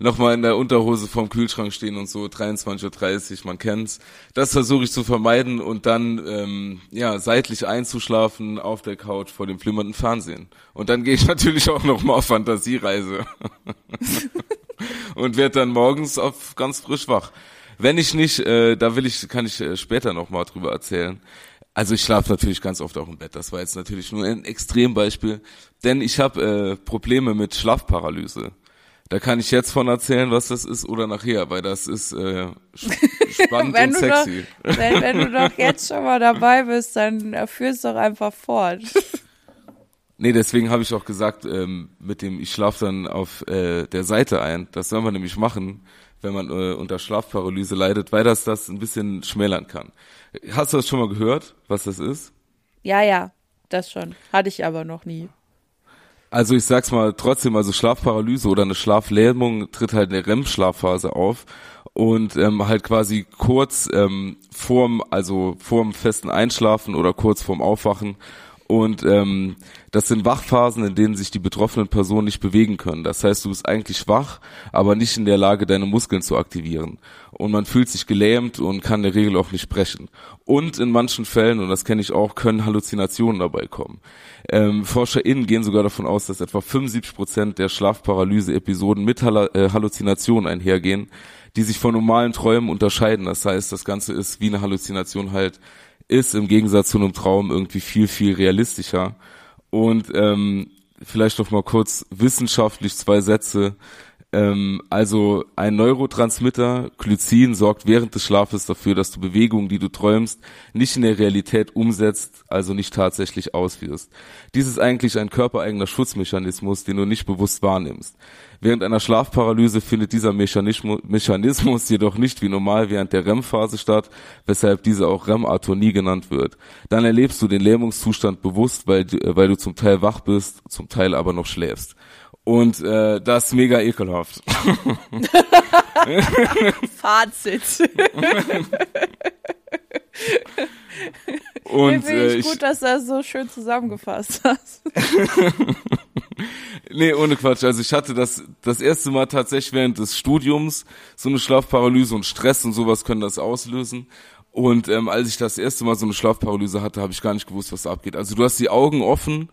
Nochmal in der Unterhose vorm Kühlschrank stehen und so, 23.30 Uhr, man kennt's. Das versuche ich zu vermeiden und dann, ähm, ja, seitlich einzuschlafen auf der Couch vor dem flimmernden Fernsehen. Und dann gehe ich natürlich auch nochmal auf Fantasiereise. und werde dann morgens auf ganz frisch wach. Wenn ich nicht, äh, da will ich, kann ich äh, später nochmal drüber erzählen. Also ich schlafe natürlich ganz oft auch im Bett. Das war jetzt natürlich nur ein Extrembeispiel, denn ich habe äh, Probleme mit Schlafparalyse. Da kann ich jetzt von erzählen, was das ist oder nachher, weil das ist äh, sp- spannend Wenn und du, sexy. doch, wenn, wenn du doch jetzt schon mal dabei bist, dann äh, führ's doch einfach fort. Nee, deswegen habe ich auch gesagt, ähm, mit dem ich schlafe dann auf äh, der Seite ein. Das soll man nämlich machen, wenn man äh, unter Schlafparalyse leidet, weil das das ein bisschen schmälern kann. Hast du das schon mal gehört, was das ist? Ja, ja, das schon. Hatte ich aber noch nie. Also ich sag's mal trotzdem, also Schlafparalyse oder eine Schlaflähmung tritt halt in der REM-Schlafphase auf und ähm, halt quasi kurz ähm, vorm, also vorm festen Einschlafen oder kurz vorm Aufwachen. Und ähm, das sind Wachphasen, in denen sich die betroffenen Personen nicht bewegen können. Das heißt, du bist eigentlich wach, aber nicht in der Lage, deine Muskeln zu aktivieren. Und man fühlt sich gelähmt und kann in der Regel auch nicht sprechen. Und in manchen Fällen, und das kenne ich auch, können Halluzinationen dabei kommen. Ähm, ForscherInnen gehen sogar davon aus, dass etwa 75 Prozent der Schlafparalyse-Episoden mit Hall äh, Halluzinationen einhergehen, die sich von normalen Träumen unterscheiden. Das heißt, das Ganze ist wie eine Halluzination halt ist im Gegensatz zu einem Traum irgendwie viel, viel realistischer. Und ähm, vielleicht noch mal kurz wissenschaftlich zwei Sätze. Ähm, also ein Neurotransmitter, Glycin, sorgt während des Schlafes dafür, dass du Bewegungen, die du träumst, nicht in der Realität umsetzt, also nicht tatsächlich ausführst. Dies ist eigentlich ein körpereigener Schutzmechanismus, den du nicht bewusst wahrnimmst. Während einer Schlafparalyse findet dieser Mechanismus, jedoch nicht wie normal während der REM-Phase statt, weshalb diese auch REM-Atonie genannt wird. Dann erlebst du den Lähmungszustand bewusst, weil, du- weil du zum Teil wach bist, zum Teil aber noch schläfst. Und äh, das ist mega ekelhaft. Fazit. Und Finde äh, ich ich, gut, dass du das so schön zusammengefasst hast. Nee, ohne Quatsch. Also ich hatte das das erste Mal tatsächlich während des Studiums so eine Schlafparalyse und Stress und sowas können das auslösen. Und ähm, als ich das erste Mal so eine Schlafparalyse hatte, habe ich gar nicht gewusst, was abgeht. Also du hast die Augen offen,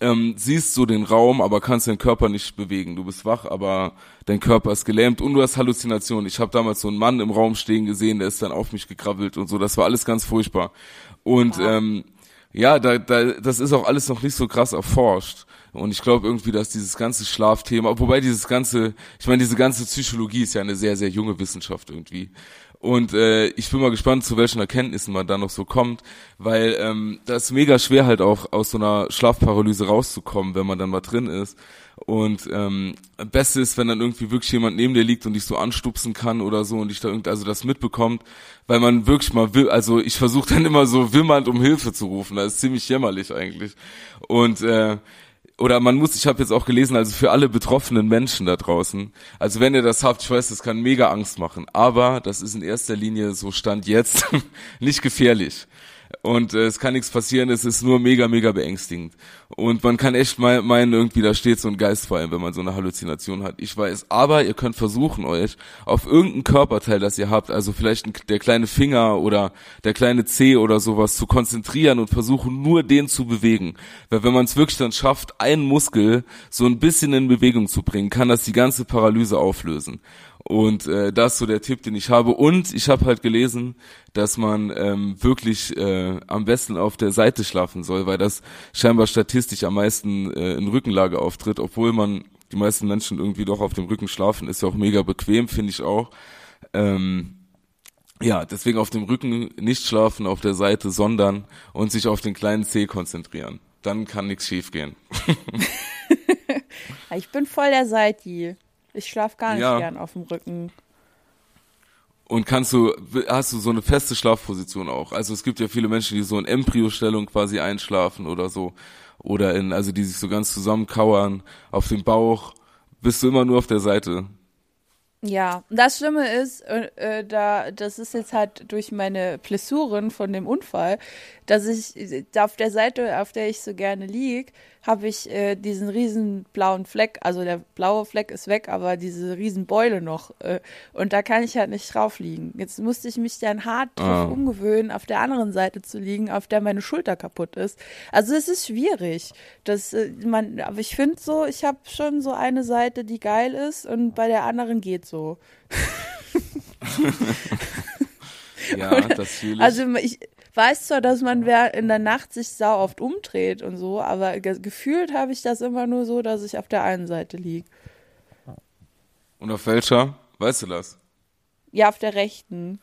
ähm, siehst so den Raum, aber kannst deinen Körper nicht bewegen. Du bist wach, aber dein Körper ist gelähmt und du hast Halluzinationen. Ich habe damals so einen Mann im Raum stehen gesehen, der ist dann auf mich gekrabbelt und so. Das war alles ganz furchtbar. Und ähm, ja, da, da, das ist auch alles noch nicht so krass erforscht. Und ich glaube irgendwie, dass dieses ganze Schlafthema, wobei dieses ganze, ich meine, diese ganze Psychologie ist ja eine sehr, sehr junge Wissenschaft irgendwie. Und äh, ich bin mal gespannt, zu welchen Erkenntnissen man da noch so kommt, weil ähm, das ist mega schwer halt auch aus so einer Schlafparalyse rauszukommen, wenn man dann mal drin ist. Und ähm, Beste ist, wenn dann irgendwie wirklich jemand neben dir liegt und dich so anstupsen kann oder so und dich da irgendwie, also das mitbekommt, weil man wirklich mal will, also ich versuche dann immer so wimmernd um Hilfe zu rufen, das ist ziemlich jämmerlich eigentlich. Und äh, oder man muss, ich habe jetzt auch gelesen, also für alle betroffenen Menschen da draußen, also wenn ihr das habt, ich weiß, das kann mega Angst machen, aber das ist in erster Linie so Stand jetzt nicht gefährlich. Und äh, es kann nichts passieren, es ist nur mega, mega beängstigend. Und man kann echt mal meinen, irgendwie da steht so ein Geist vor allem, wenn man so eine Halluzination hat. Ich weiß, aber ihr könnt versuchen, euch auf irgendein Körperteil, das ihr habt, also vielleicht ein, der kleine Finger oder der kleine Zeh oder sowas, zu konzentrieren und versuchen, nur den zu bewegen. Weil wenn man es wirklich dann schafft, einen Muskel so ein bisschen in Bewegung zu bringen, kann das die ganze Paralyse auflösen. Und äh, das ist so der Tipp, den ich habe. Und ich habe halt gelesen, dass man ähm, wirklich äh, am besten auf der Seite schlafen soll, weil das scheinbar statistisch am meisten äh, in Rückenlage auftritt, obwohl man die meisten Menschen irgendwie doch auf dem Rücken schlafen, ist ja auch mega bequem, finde ich auch. Ähm, ja, deswegen auf dem Rücken nicht schlafen auf der Seite, sondern und sich auf den kleinen Zeh konzentrieren. Dann kann nichts schiefgehen. Ich bin voll der Seiti. Ich schlaf gar nicht Ja. gern auf dem Rücken. Und kannst du, hast du so eine feste Schlafposition auch? Also es gibt ja viele Menschen, die so in Embryostellung quasi einschlafen oder so. oder in, also die sich so ganz zusammenkauern, auf dem Bauch, bist du immer nur auf der Seite. Ja, das Schlimme ist, äh, äh, da das ist jetzt halt durch meine Blessuren von dem Unfall, dass ich da auf der Seite, auf der ich so gerne lieg, habe ich äh, diesen riesen blauen Fleck, also der blaue Fleck ist weg, aber diese riesen Beule noch äh, und da kann ich halt nicht drauf liegen. Jetzt musste ich mich dann hart drauf Ah. umgewöhnen, auf der anderen Seite zu liegen, auf der meine Schulter kaputt ist. Also es ist schwierig. Das äh, man, aber ich finde so, ich habe schon so eine Seite, die geil ist und bei der anderen geht so. Ja, das fühle ich. Also ich weiß zwar, dass man wer in der Nacht sich sau oft umdreht und so, aber ge gefühlt habe ich das immer nur so, dass ich auf der einen Seite liege. Und auf welcher? Weißt du das? Ja, auf der rechten.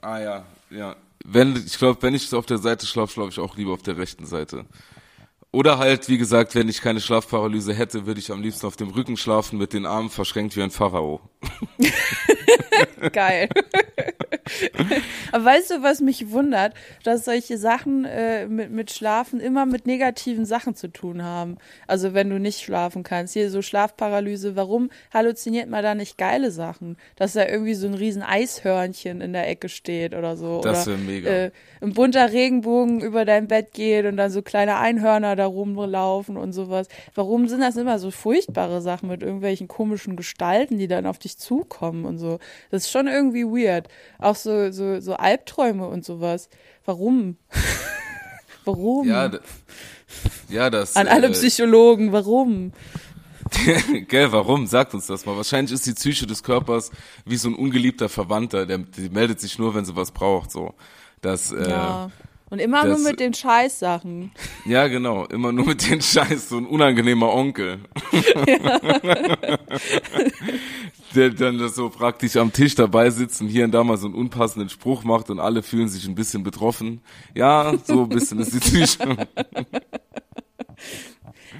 Ah ja, ja. Wenn, ich glaube, wenn ich so auf der Seite schlafe, schlafe ich auch lieber auf der rechten Seite. Oder halt, wie gesagt, wenn ich keine Schlafparalyse hätte, würde ich am liebsten auf dem Rücken schlafen mit den Armen verschränkt wie ein Pharao. Geil. Aber weißt du, was mich wundert? Dass solche Sachen äh, mit, mit Schlafen immer mit negativen Sachen zu tun haben. Also wenn du nicht schlafen kannst. Hier so Schlafparalyse, warum halluziniert man da nicht geile Sachen? Dass da irgendwie so ein riesen Eishörnchen in der Ecke steht oder so. Das oder wär mega. Äh, ein bunter Regenbogen über dein Bett geht und dann so kleine Einhörner da rumlaufen und sowas. Warum sind das immer so furchtbare Sachen mit irgendwelchen komischen Gestalten, die dann auf dich zukommen und so? Das ist schon irgendwie weird. Auch so, so, so Albträume und sowas. Warum? warum? Ja, ja, das. An alle äh, Psychologen, warum? Gell, warum? Sagt uns das mal. Wahrscheinlich ist die Psyche des Körpers wie so ein ungeliebter Verwandter, der, die meldet sich nur, wenn sie was braucht, so. Das, äh, ja. Ja. Und immer das- nur mit den Scheißsachen. genau. Immer nur mit den Scheiß, so ein unangenehmer Onkel. der dann das so praktisch am Tisch dabei sitzt und hier und da mal so einen unpassenden Spruch macht und alle fühlen sich ein bisschen betroffen. Ja, so ein bisschen ist die Psyche.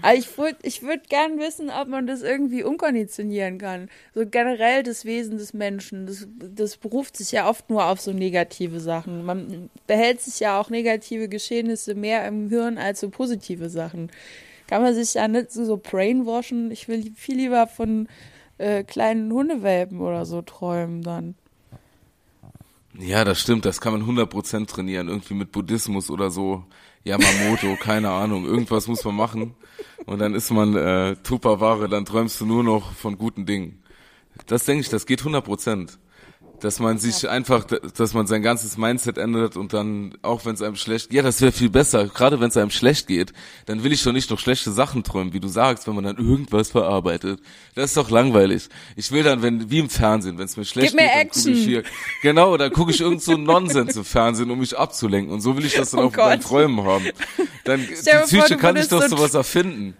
Aber ich würde ich würd gern wissen, ob man das irgendwie umkonditionieren kann. So generell das Wesen des Menschen. Das, das beruft sich ja oft nur auf so negative Sachen. Man behält sich ja auch negative Geschehnisse mehr im Hirn als so positive Sachen. Kann man sich ja nicht so, so brainwashen. Ich will viel lieber von äh, kleinen Hundewelpen oder so träumen dann. Ja, das stimmt, das kann man 100% trainieren, irgendwie mit Buddhismus oder so. Yamamoto, keine Ahnung, irgendwas muss man machen. Und dann ist man äh, Tupperware, dann träumst du nur noch von guten Dingen. Das denke ich, das geht 100%. Dass man sich einfach, dass man sein ganzes Mindset ändert und dann, auch wenn es einem schlecht, ja, das wäre viel besser, gerade wenn es einem schlecht geht, dann will ich doch nicht noch schlechte Sachen träumen, wie du sagst, wenn man dann irgendwas verarbeitet. Das ist doch langweilig. Ich will dann, wenn, wie im Fernsehen, wenn es mir schlecht Gib mir geht, dann gucke ich Action. hier, genau, dann gucke ich irgend so Nonsens im Fernsehen, um mich abzulenken. Und so will ich das dann Oh auch bei meinen Gott. Träumen haben. Dann, die Psyche kann würdest doch so sowas erfinden.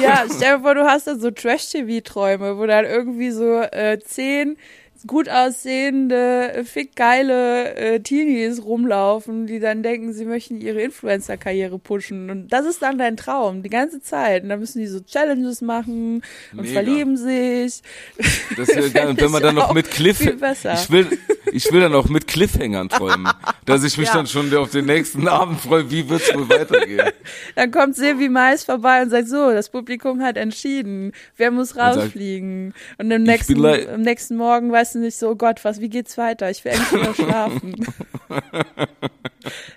Ja, stell dir vor, du hast dann so Trash-TV-Träume, wo dann irgendwie so äh, zehn gut aussehende, fick geile äh, Teenies rumlaufen, die dann denken, sie möchten ihre Influencer-Karriere pushen. Und das ist dann dein Traum, die ganze Zeit. Und dann müssen die so Challenges machen und Mega. verlieben sich. Das wäre geil. Und wenn man dann noch mit Cliff, ich will, ich will dann auch mit Cliffhangern träumen, dass ich mich Ja. dann schon auf den nächsten Abend freue, wie wird's wohl weitergehen. Dann kommt Silvi Mais vorbei und sagt so, das Publikum hat entschieden, wer muss rausfliegen. Und am "Ich nächsten, am nächsten Morgen weißt du nicht so, oh Gott, was, wie geht's weiter? Ich will endlich wieder schlafen.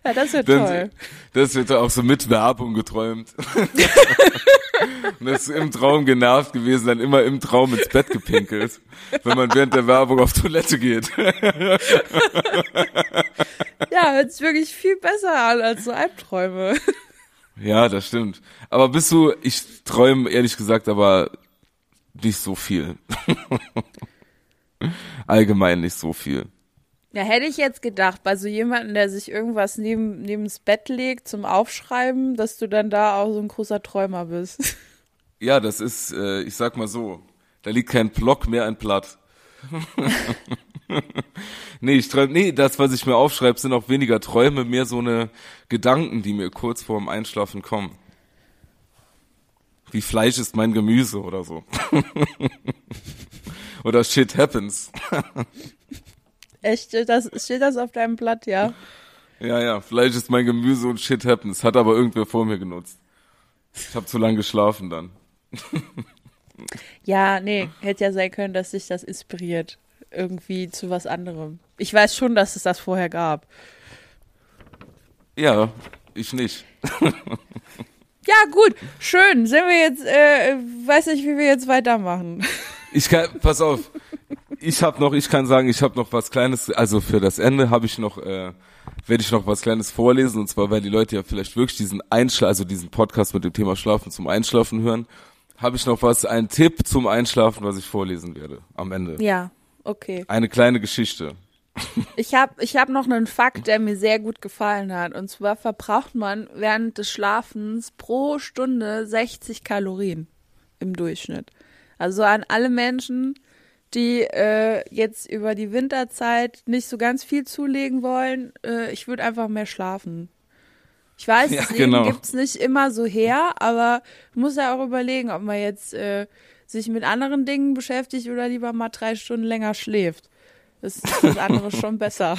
ja, das wird toll. Dann, das wird auch so mit Werbung geträumt. Und das ist im Traum genervt gewesen, dann immer im Traum ins Bett gepinkelt, wenn man während der Werbung auf Toilette geht. Ja, hört sich wirklich viel besser an als so Albträume. Ja, das stimmt. Aber bist du, ich träume ehrlich gesagt aber nicht so viel. Allgemein nicht so viel. Ja, hätte ich jetzt gedacht, bei so jemandem, der sich irgendwas neben, neben's Bett legt zum Aufschreiben, dass du dann da auch so ein großer Träumer bist. Ja, das ist, äh, ich sag mal so, da liegt kein Block mehr ein Blatt. nee, ich träum, nee, das, was ich mir aufschreibe, sind auch weniger Träume, mehr so eine Gedanken, die mir kurz vorm Einschlafen kommen. Wie Fleisch ist mein Gemüse oder so. oder shit happens. Echt, das, steht das auf deinem Blatt, ja? Ja, ja, Fleisch ist mein Gemüse und shit happens. Hat aber irgendwer vor mir genutzt. Ich habe zu lange geschlafen dann. Ja, nee, hätte ja sein können, dass sich das inspiriert. Irgendwie zu was anderem. Ich weiß schon, dass es das vorher gab. Ja, ich nicht. Ja, gut, schön. Sind wir jetzt, äh, weiß nicht, wie wir jetzt weitermachen. Ich kann, pass auf, ich habe noch, ich kann sagen, ich habe noch was Kleines, also für das Ende habe ich noch, äh, werde ich noch was Kleines vorlesen und zwar, weil die Leute ja vielleicht wirklich diesen Einschlaf, also diesen Podcast mit dem Thema Schlafen zum Einschlafen hören, habe ich noch was, einen Tipp zum Einschlafen, was ich vorlesen werde am Ende. Ja, okay. Eine kleine Geschichte. Ich habe ich hab noch einen Fakt, der mir sehr gut gefallen hat. Und zwar verbraucht man während des Schlafens pro Stunde 60 Kalorien im Durchschnitt. Also an alle Menschen, die äh, jetzt über die Winterzeit nicht so ganz viel zulegen wollen, äh, ich würde einfach mehr schlafen. Ich weiß, Ja, das Leben genau. gibt's nicht immer so her, aber man muss ja auch überlegen, ob man jetzt äh, sich mit anderen Dingen beschäftigt oder lieber mal drei Stunden länger schläft. Das ist das andere schon besser.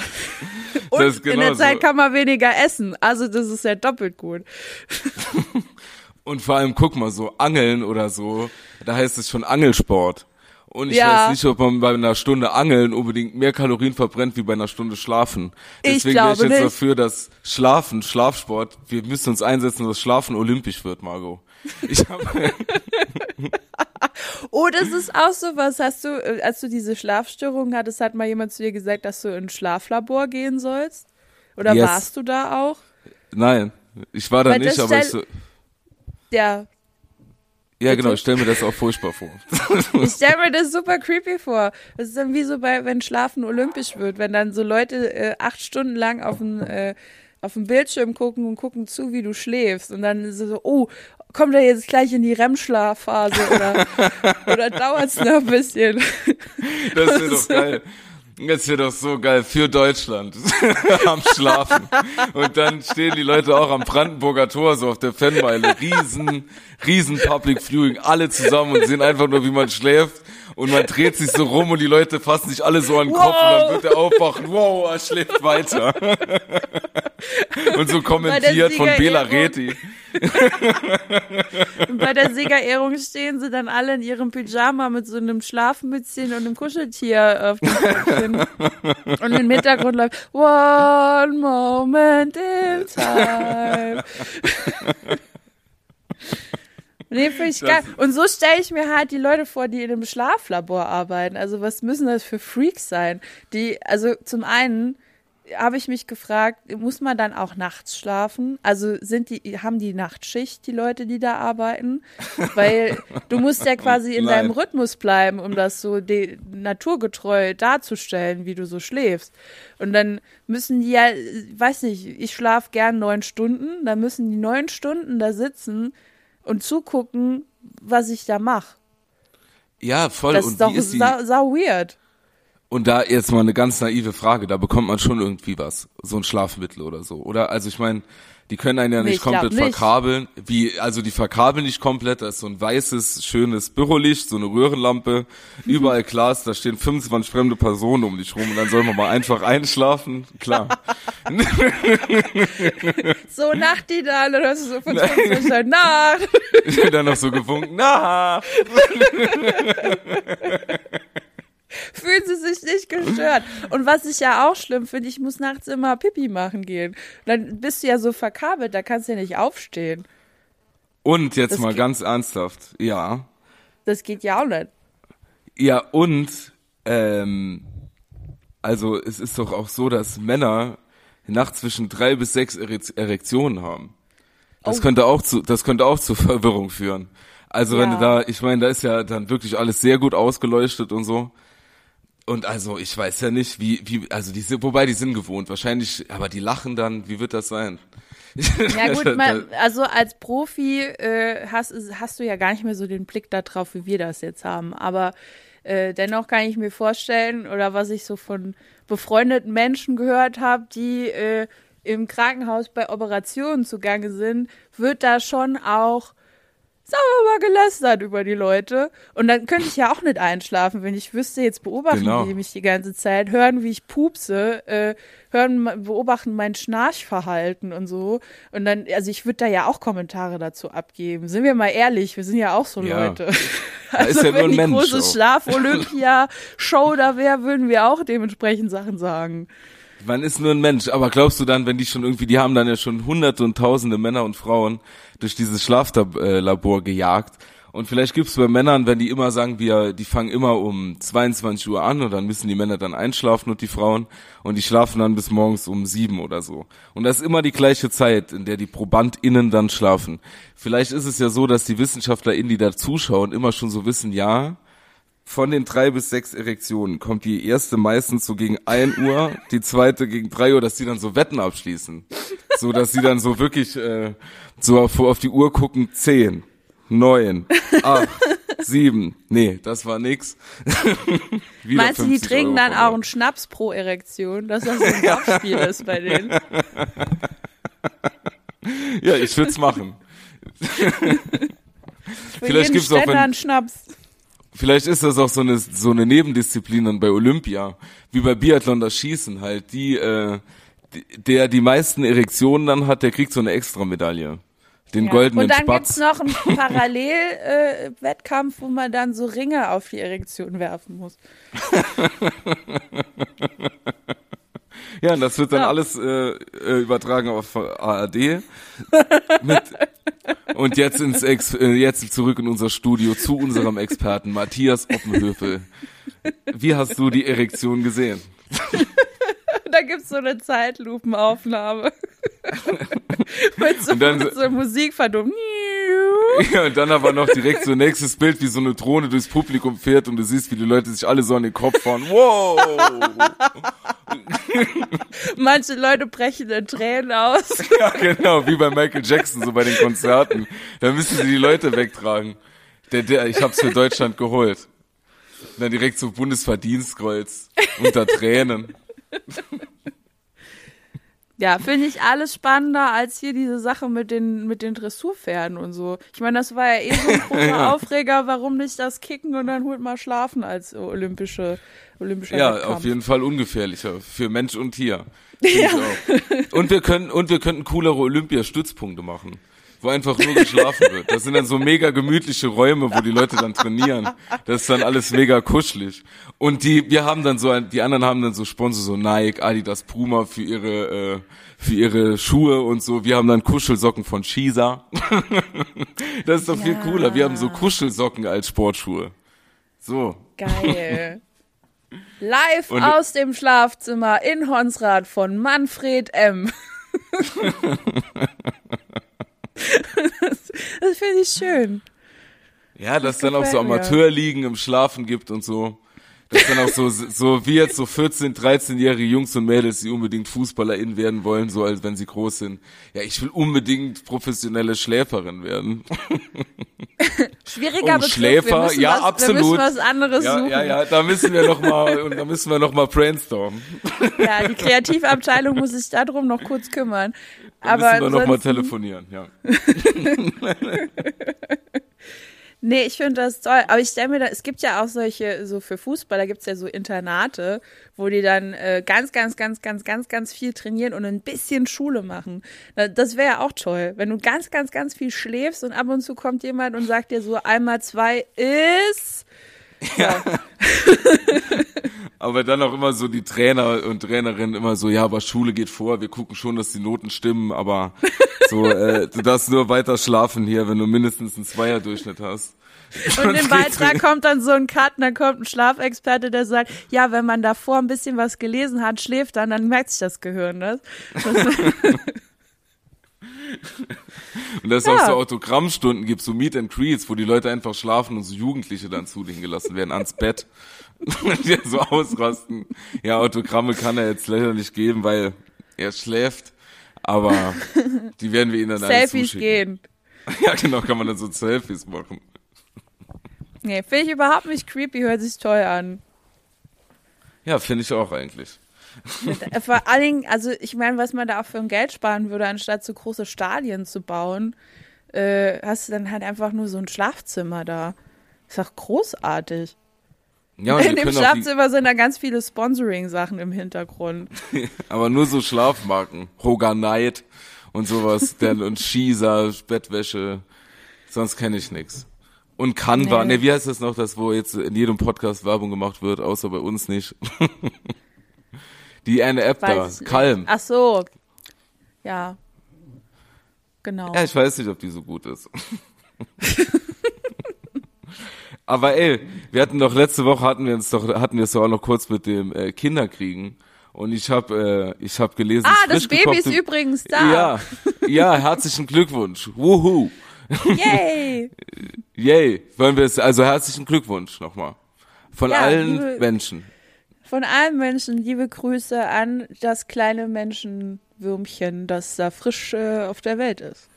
Und ist in genau der Zeit so. kann man weniger essen. Also das ist ja doppelt gut. Und vor allem, guck mal, so Angeln oder so, da heißt es schon Angelsport. Und ich Ja. weiß nicht, ob man bei einer Stunde Angeln unbedingt mehr Kalorien verbrennt wie bei einer Stunde Schlafen. Ich Deswegen wäre ich jetzt nicht. dafür, dass Schlafen, Schlafsport, wir müssen uns einsetzen, dass Schlafen olympisch wird, Margot. Ich hab, Oh, das ist auch so was. Hast du, äh, als du diese Schlafstörung hattest, hat mal jemand zu dir gesagt, dass du in ein Schlaflabor gehen sollst? Oder Yes. warst du da auch? nein, ich war da Weil nicht, aber ich so, Ja, ja genau, ich stelle mir das auch furchtbar vor. Ich stelle mir das super creepy vor. Das ist dann wie so bei, wenn Schlafen olympisch wird, wenn dann so Leute äh, acht Stunden lang auf dem äh, auf dem Bildschirm gucken und gucken zu, wie du schläfst und dann ist es so, oh, kommt er jetzt gleich in die REM-Schlafphase oder oder dauert's noch ein bisschen? Das wäre doch geil. Das wäre doch so geil für Deutschland am Schlafen. Und dann stehen die Leute auch am Brandenburger Tor so auf der Fanmeile. Riesen, riesen Public Viewing, alle zusammen und sehen einfach nur, wie man schläft. Und man dreht sich so rum und die Leute fassen sich alle so an den Kopf und dann wird er aufwachen. Wow, er schläft weiter. Und so kommentiert von Bela. Reti. Und bei der Siegerehrung stehen sie dann alle in ihrem Pyjama mit so einem Schlafmützchen und einem Kuscheltier auf dem Köpfchen. Und im Hintergrund läuft One Moment in Time. Nee, finde ich geil. Und so stelle ich mir halt die Leute vor, die in einem Schlaflabor arbeiten. Also was müssen das für Freaks sein? Die, also zum einen habe ich mich gefragt, muss man dann auch nachts schlafen? Also sind die, haben die Nachtschicht, die Leute, die da arbeiten? Weil du musst ja quasi in Nein. deinem Rhythmus bleiben, um das so de naturgetreu darzustellen, wie du so schläfst. Und dann müssen die ja, weiß nicht, ich schlafe gern neun Stunden, dann müssen die neun Stunden da sitzen und zugucken, was ich da mache. Ja, voll. Das und ist doch ist die, sau, sau weird. Und da jetzt mal eine ganz naive Frage, da bekommt man schon irgendwie was, so ein Schlafmittel oder so, oder? Also ich meine, die können einen ja nicht ich komplett nicht. verkabeln, wie also die verkabeln nicht komplett, da ist so ein weißes schönes Bürolicht, so eine Röhrenlampe, überall Glas, da stehen 25 fremde Personen um dich rum und dann soll man mal einfach einschlafen, klar. So Nacht die da, oder hast du so von 20 Stunden Nacht. dann noch so gewunken, na, Fühlen sie sich nicht gestört. Und was ich ja auch schlimm finde, ich muss nachts immer Pipi machen gehen. Dann bist du ja so verkabelt, da kannst du ja nicht aufstehen. und jetzt Das mal ganz ernsthaft, ja, Das geht ja auch nicht. Ja, und ähm, also es ist doch auch so, dass Männer nachts zwischen drei bis sechs Erek- Erektionen haben. Das Oh. könnte auch zu, das könnte auch zu Verwirrung führen. Also wenn Ja. du da, ich meine, da ist ja dann wirklich alles sehr gut ausgeleuchtet und so. Und also ich weiß ja nicht, wie, wie, also die sind, wobei die sind gewohnt, wahrscheinlich, aber die lachen dann, wie wird das sein? Ja gut, man, also als Profi äh, hast, hast du ja gar nicht mehr so den Blick darauf, wie wir das jetzt haben. Aber äh, dennoch kann ich mir vorstellen, oder was ich so von befreundeten Menschen gehört habe, die äh, im Krankenhaus bei Operationen zugange sind, wird da schon auch, sagen wir immer gelästert über die Leute. Und dann könnte ich ja auch nicht einschlafen, wenn ich wüsste, jetzt beobachten Genau. die mich die ganze Zeit, hören, wie ich pupse, äh, hören, beobachten mein Schnarchverhalten und so. Und dann, also ich würde da ja auch Kommentare dazu abgeben. Sind wir mal ehrlich, wir sind ja auch so Ja. Leute. Da Also ja wenn die Mensch große. Schlaf-Olympia-Show da wäre, würden wir auch dementsprechend Sachen sagen. Man ist nur ein Mensch, aber glaubst du dann, wenn die schon irgendwie, die haben dann ja schon hunderte und tausende Männer und Frauen durch dieses Schlaflabor gejagt. Und vielleicht gibt's bei Männern, wenn die immer sagen, wir, die fangen immer um 22 Uhr an und dann müssen die Männer dann einschlafen und die Frauen und die schlafen dann bis morgens um sieben oder so. Und das ist immer die gleiche Zeit, in der die ProbandInnen dann schlafen. Vielleicht ist es ja so, dass die WissenschaftlerInnen, die da zuschauen, immer schon so wissen, ja, von den drei bis sechs Erektionen kommt die erste meistens so gegen 1 Uhr, die zweite gegen 3 Uhr, dass die dann so Wetten abschließen. So, dass sie dann so wirklich äh, so auf, auf die Uhr gucken, 10, 9, 8, 7. Nee, das war nix. Meinst du, die 50 trinken Euro dann auch einen Schnaps pro Erektion, dass das so ein Dorfspiel ist bei denen? Ja, ich würd's machen. Für Vielleicht jeden gibt's auch, wenn- einen Schnaps. Vielleicht ist das auch so eine so eine Nebendisziplin dann bei Olympia, wie bei Biathlon das Schießen halt. Die, äh, der die meisten Erektionen dann hat, der kriegt so eine Extramedaille. Den Ja. goldenen Und dann Spatz. gibt's noch einen Parallelwettkampf, äh, Wettkampf, wo man dann so Ringe auf die Erektion werfen muss. Ja, und das wird dann So. alles äh, äh, übertragen auf ARD. Mit, und jetzt ins Ex äh, jetzt zurück in unser Studio zu unserem Experten Matthias Oppenhöfel. Wie hast du die Erektion gesehen? Da gibt's so eine Zeitlupenaufnahme. mit, so, Und dann so Musik verdummt. Ja, und dann aber noch direkt so nächstes Bild, wie so eine Drohne durchs Publikum fährt und du siehst, wie die Leute sich alle so an den Kopf fahren. Wow! Manche Leute brechen in Tränen aus. Ja, genau, wie bei Michael Jackson, so bei den Konzerten. Da müssen sie die Leute wegtragen. Der, der, ich hab's für Deutschland geholt. Und dann direkt so Bundesverdienstkreuz. Unter Tränen. Ja, finde ich alles spannender als hier diese Sache mit den, mit den Dressurpferden und so. Ich meine, das war ja eh so ein großer Aufreger, warum nicht das Kicken und dann holt mal Schlafen als olympische, olympischer Ja, Wettkampf. auf jeden Fall ungefährlicher. Für Mensch und Tier. Auch. Und wir können, und wir könnten coolere Olympiastützpunkte machen. Wo einfach nur geschlafen wird. Das sind dann so mega gemütliche Räume, wo die Leute dann trainieren. Das ist dann alles mega kuschelig. Und die, wir haben dann so ein, die anderen haben dann so Sponsor, so Nike, Adidas, Puma für ihre, äh, für ihre Schuhe und so. Wir haben dann Kuschelsocken von Shisa. Das ist doch viel Ja. cooler. Wir haben so Kuschelsocken als Sportschuhe. So. Geil. Live Und- aus dem Schlafzimmer in Honsrad von Manfred M. das das finde ich schön. Ja, dass dann auch so. Amateurligen im Schlafen gibt und so. Dass dann auch so, so wie jetzt so 14, 13-jährige Jungs und Mädels, die unbedingt FußballerInnen werden wollen, so als wenn sie groß sind. Ja, ich will unbedingt professionelle Schläferin werden. Schwieriger Oh, Begriff. Schläfer, wir ja, was, absolut. Wir müssen was anderes Ja, suchen. ja, ja, da müssen wir noch mal, und da müssen wir noch mal brainstormen. Ja, die Kreativabteilung muss sich darum noch kurz kümmern. Aber müssen wir noch mal ansonsten- telefonieren, ja. Nee, ich finde das toll. Aber ich stelle mir da, es gibt ja auch solche, so für Fußballer gibt es ja so Internate, wo die dann äh, ganz, ganz, ganz, ganz, ganz, ganz viel trainieren und ein bisschen Schule machen. Da- Das wäre ja auch toll, wenn du ganz, ganz, ganz viel schläfst und ab und zu kommt jemand und sagt dir so einmal zwei ist. Ja. Aber dann auch immer so die Trainer und Trainerinnen immer so, ja, aber Schule geht vor, wir gucken schon, dass die Noten stimmen, aber so, äh, du darfst nur weiter schlafen hier, wenn du mindestens einen Zweierdurchschnitt hast. Und im Beitrag kommt dann so ein Cut, und dann kommt ein Schlafexperte, der sagt, ja, wenn man davor ein bisschen was gelesen hat, schläft dann, dann merkt sich das Gehirn das. Und dass es Ja. auch so Autogrammstunden gibt, so Meet and Greets, wo die Leute einfach schlafen und so Jugendliche dann zu denen gelassen werden, ans Bett. Und die so ausrasten. Ja, Autogramme kann er jetzt leider nicht geben, weil er schläft. Aber die werden wir ihnen dann alle Selfies zuschicken. gehen. Ja, genau, kann man dann so Selfies machen. Nee, finde ich überhaupt nicht creepy, hört sich toll an. Ja, finde ich auch eigentlich. Äh, Vor allen Dingen, also ich meine, was man da auch für ein Geld sparen würde, anstatt so große Stadien zu bauen. äh, hast du dann halt einfach nur so ein Schlafzimmer da. Ist doch großartig. Ja, In dem Schlafzimmer sind da ganz viele Sponsoring-Sachen im Hintergrund. aber nur so Schlafmarken. Hoga Night und sowas. Denn, und Schießer, Bettwäsche. Sonst kenne ich nix. Und Canva. Nee. Ne, wie heißt das noch, das, wo jetzt in jedem Podcast Werbung gemacht wird, außer bei uns nicht. die eine App da. Weiß nicht. Calm. Ach so. Ja. Genau. Ja, ich weiß nicht, ob die so gut ist. Aber ey, wir hatten doch letzte Woche hatten wir uns doch hatten wir es doch auch noch kurz mit dem äh, Kinderkriegen und ich habe äh, ich habe gelesen ah, das Baby ist übrigens da. Ja, ja, herzlichen Glückwunsch. Wuhu. Yay. Yay. Wollen wir es also herzlichen Glückwunsch nochmal von Ja, allen liebe- Menschen. Von allen Menschen liebe Grüße an das kleine Menschenwürmchen, das da frisch äh, auf der Welt ist.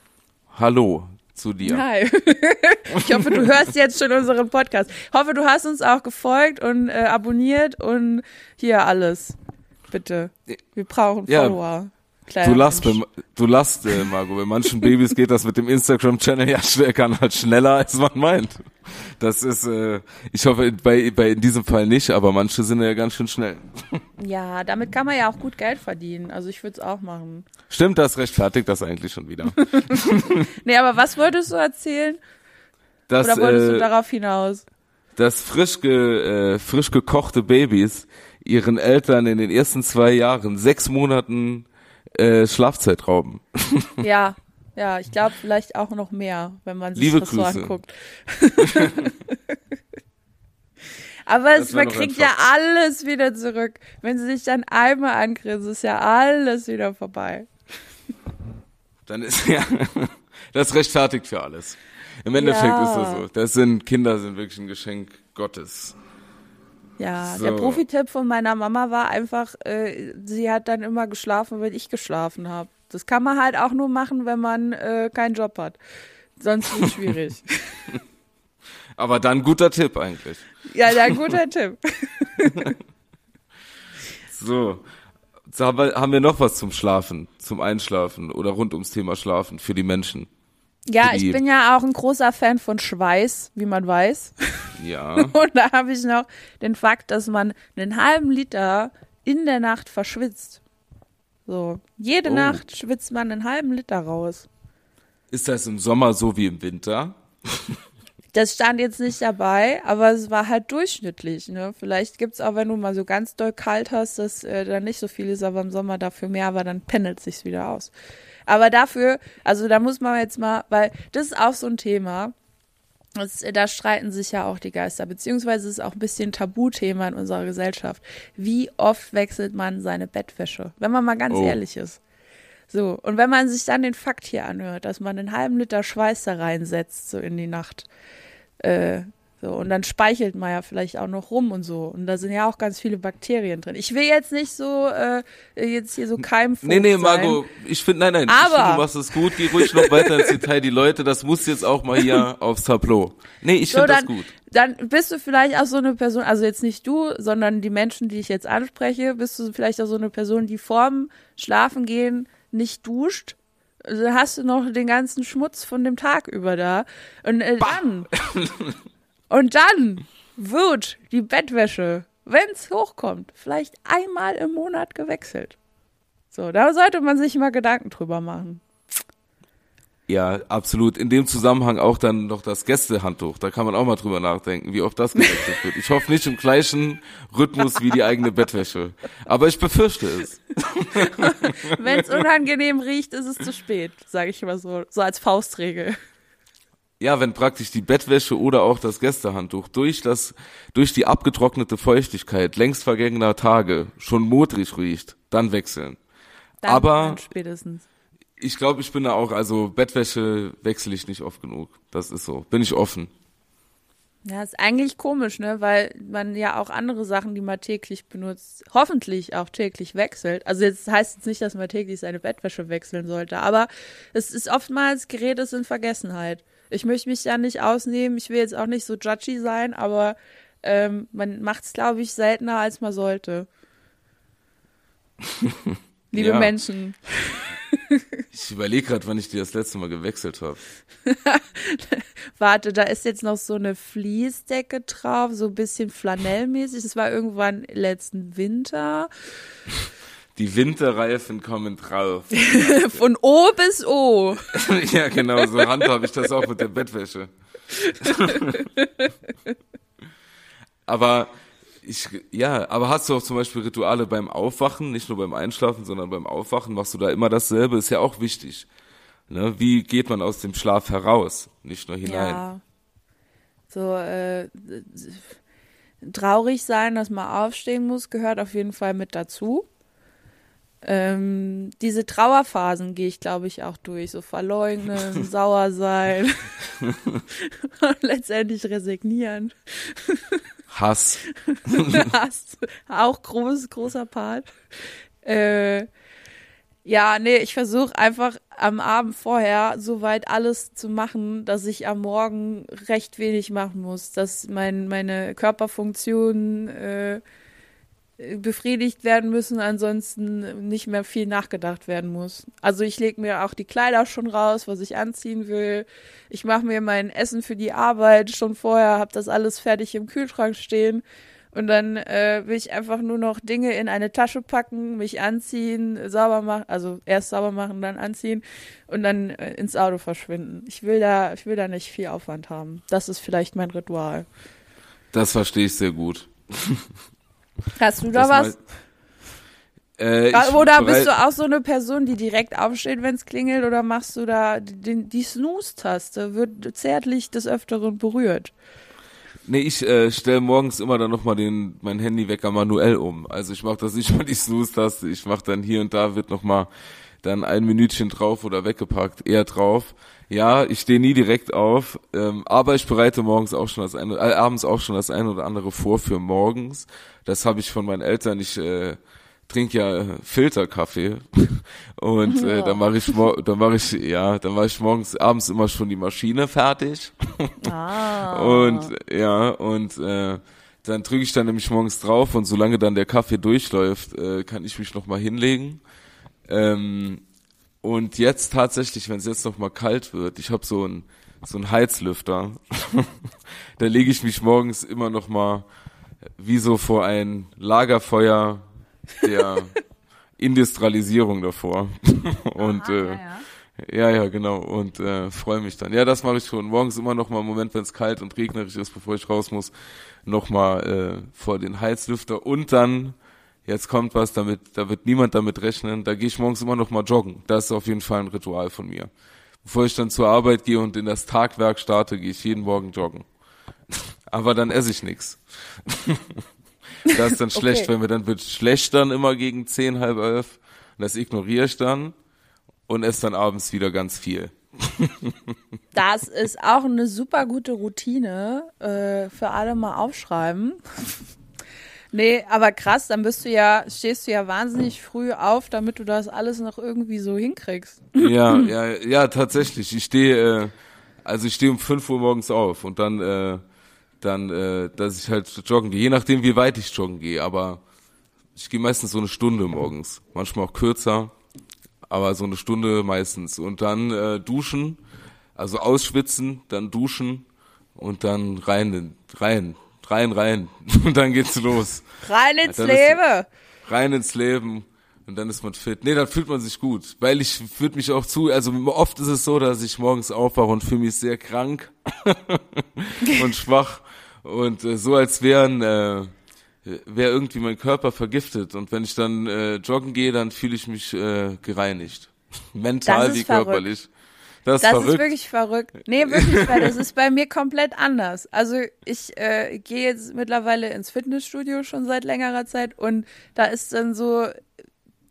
Hallo zu dir. Hi. ich hoffe, du hörst jetzt schon unseren Podcast. hoffe, du hast uns auch gefolgt und äh, abonniert und hier alles. Bitte. Wir brauchen Ja. Kleiner Du lachst, bei, du lachst, äh, Margot. Bei manchen Babys geht das mit dem Instagram-Channel ja kann halt schneller, als man meint. Das ist, äh, ich hoffe, bei, bei in diesem Fall nicht, aber manche sind ja ganz schön schnell. Ja, damit kann man ja auch gut Geld verdienen. Also ich würde es auch machen. Stimmt, das rechtfertigt das eigentlich schon wieder. Nee, aber was wolltest du erzählen? Dass, Oder wolltest du äh, darauf hinaus? dass frisch, ge, äh, frisch gekochte Babys ihren Eltern in den ersten zwei Jahren sechs Monaten äh, Schlafzeit rauben. Ja, ja, ich glaube vielleicht auch noch mehr, wenn man sich Liebe das so Grüße. anguckt. Aber es, man kriegt ja alles wieder zurück. Wenn sie sich dann einmal angrinsen, ist ja alles wieder vorbei. Dann ist ja, das rechtfertigt für alles. Im Endeffekt Ja. ist das so. Das sind, Kinder sind wirklich ein Geschenk Gottes. Ja, So. der Profitipp von meiner Mama war einfach, äh, sie hat dann immer geschlafen, wenn ich geschlafen habe. Das kann man halt auch nur machen, wenn man äh, keinen Job hat. Sonst wird es schwierig. Aber dann guter Tipp eigentlich. ja, ja, guter Tipp. So. Haben wir noch was zum Schlafen, zum Einschlafen oder rund ums Thema Schlafen für die Menschen. Ja, ich bin ja auch ein großer Fan von Schweiß, wie man weiß. Ja. Und da habe ich noch den Fakt, dass man einen halben Liter in der Nacht verschwitzt. So, jede Oh. Nacht schwitzt man einen halben Liter raus. Ist das im Sommer so wie im Winter? Das stand jetzt nicht dabei, aber es war halt durchschnittlich. Ne? Vielleicht gibt's auch, wenn du mal so ganz doll kalt hast, dass äh, dann nicht so viel ist, aber im Sommer dafür mehr, aber dann pendelt sich's wieder aus. Aber dafür, also da muss man jetzt mal, weil das ist auch so ein Thema. Das, da streiten sich ja auch die Geister, beziehungsweise ist auch ein bisschen Tabuthema in unserer Gesellschaft. Wie oft wechselt man seine Bettwäsche? Wenn man mal ganz Oh. ehrlich ist. So, und wenn man sich dann den Fakt hier anhört, dass man einen halben Liter Schweiß da reinsetzt, so in die Nacht, äh, so, und dann speichelt man ja vielleicht auch noch rum und so. Und da sind ja auch ganz viele Bakterien drin. Ich will jetzt nicht so, äh, jetzt hier so keimvoll Nee, nee, sein. Margot, ich finde, nein, nein, ich Aber- finde, du machst es gut, geh ruhig noch weiter ins Detail. Die Leute, das muss jetzt auch mal hier aufs Tableau. Nee, ich So, finde das gut. dann bist du vielleicht auch so eine Person, also jetzt nicht du, sondern die Menschen, die ich jetzt anspreche, bist du vielleicht auch so eine Person, die vorm Schlafengehen nicht duscht. Also hast du noch den ganzen Schmutz von dem Tag über da. Und äh, dann, und dann wird die Bettwäsche, wenn's hochkommt, vielleicht einmal im Monat gewechselt. So, da sollte man sich mal Gedanken drüber machen. Ja, absolut. In dem Zusammenhang auch dann noch das Gästehandtuch. Da kann man auch mal drüber nachdenken, wie oft das gewechselt wird. Ich hoffe nicht im gleichen Rhythmus wie die eigene Bettwäsche. Aber ich befürchte es. Wenn es unangenehm riecht, ist es zu spät, sage ich immer so, so als Faustregel. Ja, wenn praktisch die Bettwäsche oder auch das Gästehandtuch durch das, durch die abgetrocknete Feuchtigkeit längst vergangener Tage schon modrig riecht, dann wechseln. Dann, Aber- dann spätestens. Ich glaube, ich bin da auch, also Bettwäsche wechsle ich nicht oft genug. Das ist so. Bin ich offen. Ja, ist eigentlich komisch, ne, weil man ja auch andere Sachen, die man täglich benutzt, hoffentlich auch täglich wechselt. Also jetzt heißt jetzt nicht, dass man täglich seine Bettwäsche wechseln sollte, aber es ist oftmals gerät es in Vergessenheit. Ich möchte mich da nicht ausnehmen. Ich will jetzt auch nicht so judgy sein, aber ähm, man macht es, glaube ich, seltener, als man sollte. Liebe. Menschen. Ich überlege gerade, wann ich die das letzte Mal gewechselt habe. Warte, da ist jetzt noch so eine Fließdecke drauf, so ein bisschen flanellmäßig. Das war irgendwann letzten Winter. Die Winterreifen kommen drauf. Von O bis O. ja, genau, so handhabe ich das auch mit der Bettwäsche. aber ich, ja, aber hast du auch zum Beispiel Rituale beim Aufwachen, nicht nur beim Einschlafen, sondern beim Aufwachen, machst du da immer dasselbe, ist ja auch wichtig. Ne? Wie geht man aus dem Schlaf heraus, nicht nur hinein? Ja. So, äh, traurig sein, dass man aufstehen muss, gehört auf jeden Fall mit dazu. Ähm, diese Trauerphasen gehe ich, glaube ich, auch durch. So verleugnen, sauer sein und letztendlich resignieren. Hass. Hass. Auch groß, großer Part. Äh, ja, nee, ich versuche einfach am Abend vorher soweit alles zu machen, dass ich am Morgen recht wenig machen muss, dass mein, meine Körperfunktionen äh, befriedigt werden müssen, ansonsten nicht mehr viel nachgedacht werden muss. Also ich lege mir auch die Kleider schon raus, was ich anziehen will. Ich mache mir mein Essen für die Arbeit schon vorher, habe das alles fertig im Kühlschrank stehen und dann äh, will ich einfach nur noch Dinge in eine Tasche packen, mich anziehen, sauber machen, also erst sauber machen, dann anziehen und dann äh, ins Auto verschwinden. Ich will da, ich will da nicht viel Aufwand haben. Das ist vielleicht mein Ritual. Das verstehe ich sehr gut. Hast du da was? Äh, oder bist du auch so eine Person, die direkt aufsteht, wenn es klingelt, oder machst du da die, die Snooze-Taste, wird zärtlich des Öfteren berührt? Nee, ich äh, stelle morgens immer dann nochmal den mein Handywecker manuell um. Also ich mache das nicht mal die Snooze-Taste, ich mache dann hier und da wird nochmal dann ein Minütchen drauf oder weggepackt, eher drauf. Ja, ich stehe nie direkt auf, ähm, aber ich bereite morgens auch schon das eine, äh, abends auch schon das eine oder andere vor für morgens. Das habe ich von meinen Eltern. Ich äh, trinke ja Filterkaffee und äh, dann mache ich dann mache ich ja, dann mache ich morgens abends immer schon die Maschine fertig. Ah. und ja und äh, dann drücke ich dann nämlich morgens drauf und solange dann der Kaffee durchläuft, äh, kann ich mich noch mal hinlegen. Ähm, und jetzt tatsächlich, wenn es jetzt noch mal kalt wird, ich habe so ein so ein Heizlüfter, da lege ich mich morgens immer noch mal wie so vor ein Lagerfeuer der Industrialisierung davor. und Aha, äh, ja. ja, ja, genau. Und äh, freue mich dann. Ja, das mache ich schon. Morgens immer noch mal einen Moment, wenn es kalt und regnerisch ist, bevor ich raus muss, noch mal äh, vor den Heizlüfter und dann jetzt kommt was, damit, da wird niemand damit rechnen. Da gehe ich morgens immer noch mal joggen. Das ist auf jeden Fall ein Ritual von mir. Bevor ich dann zur Arbeit gehe und in das Tagwerk starte, gehe ich jeden Morgen joggen. Aber dann esse ich nichts. das ist dann schlecht, okay. wenn mir dann wird schlecht dann immer gegen zehn, halb elf. Das ignoriere ich dann und esse dann abends wieder ganz viel. das ist auch eine super gute Routine äh, für alle mal aufschreiben. Nee, aber krass, dann bist du ja, stehst du ja wahnsinnig früh auf, damit du das alles noch irgendwie so hinkriegst. Ja, ja, ja, tatsächlich. Ich stehe, äh, also ich stehe um 5 Uhr morgens auf und dann, äh, dann, äh, dass ich halt joggen gehe, je nachdem wie weit ich joggen gehe, aber ich gehe meistens so eine Stunde morgens, manchmal auch kürzer, aber so eine Stunde meistens und dann äh, duschen, also ausschwitzen, dann duschen und dann rein, rein, rein, rein. Und dann geht's los. Rein ins Leben. Rein ins Leben. Und dann ist man fit. Nee, dann fühlt man sich gut. Weil ich fühlt mich auch zu, also oft ist es so, dass ich morgens aufwache und fühle mich sehr krank und schwach. Und äh, so als wären, äh, wäre irgendwie mein Körper vergiftet. Und wenn ich dann äh, joggen gehe, dann fühle ich mich äh, gereinigt. Mental wie körperlich. Das, ist, das ist wirklich verrückt. Nee, wirklich, weil das ist bei mir komplett anders. Also ich äh, gehe jetzt mittlerweile ins Fitnessstudio schon seit längerer Zeit und da ist dann so,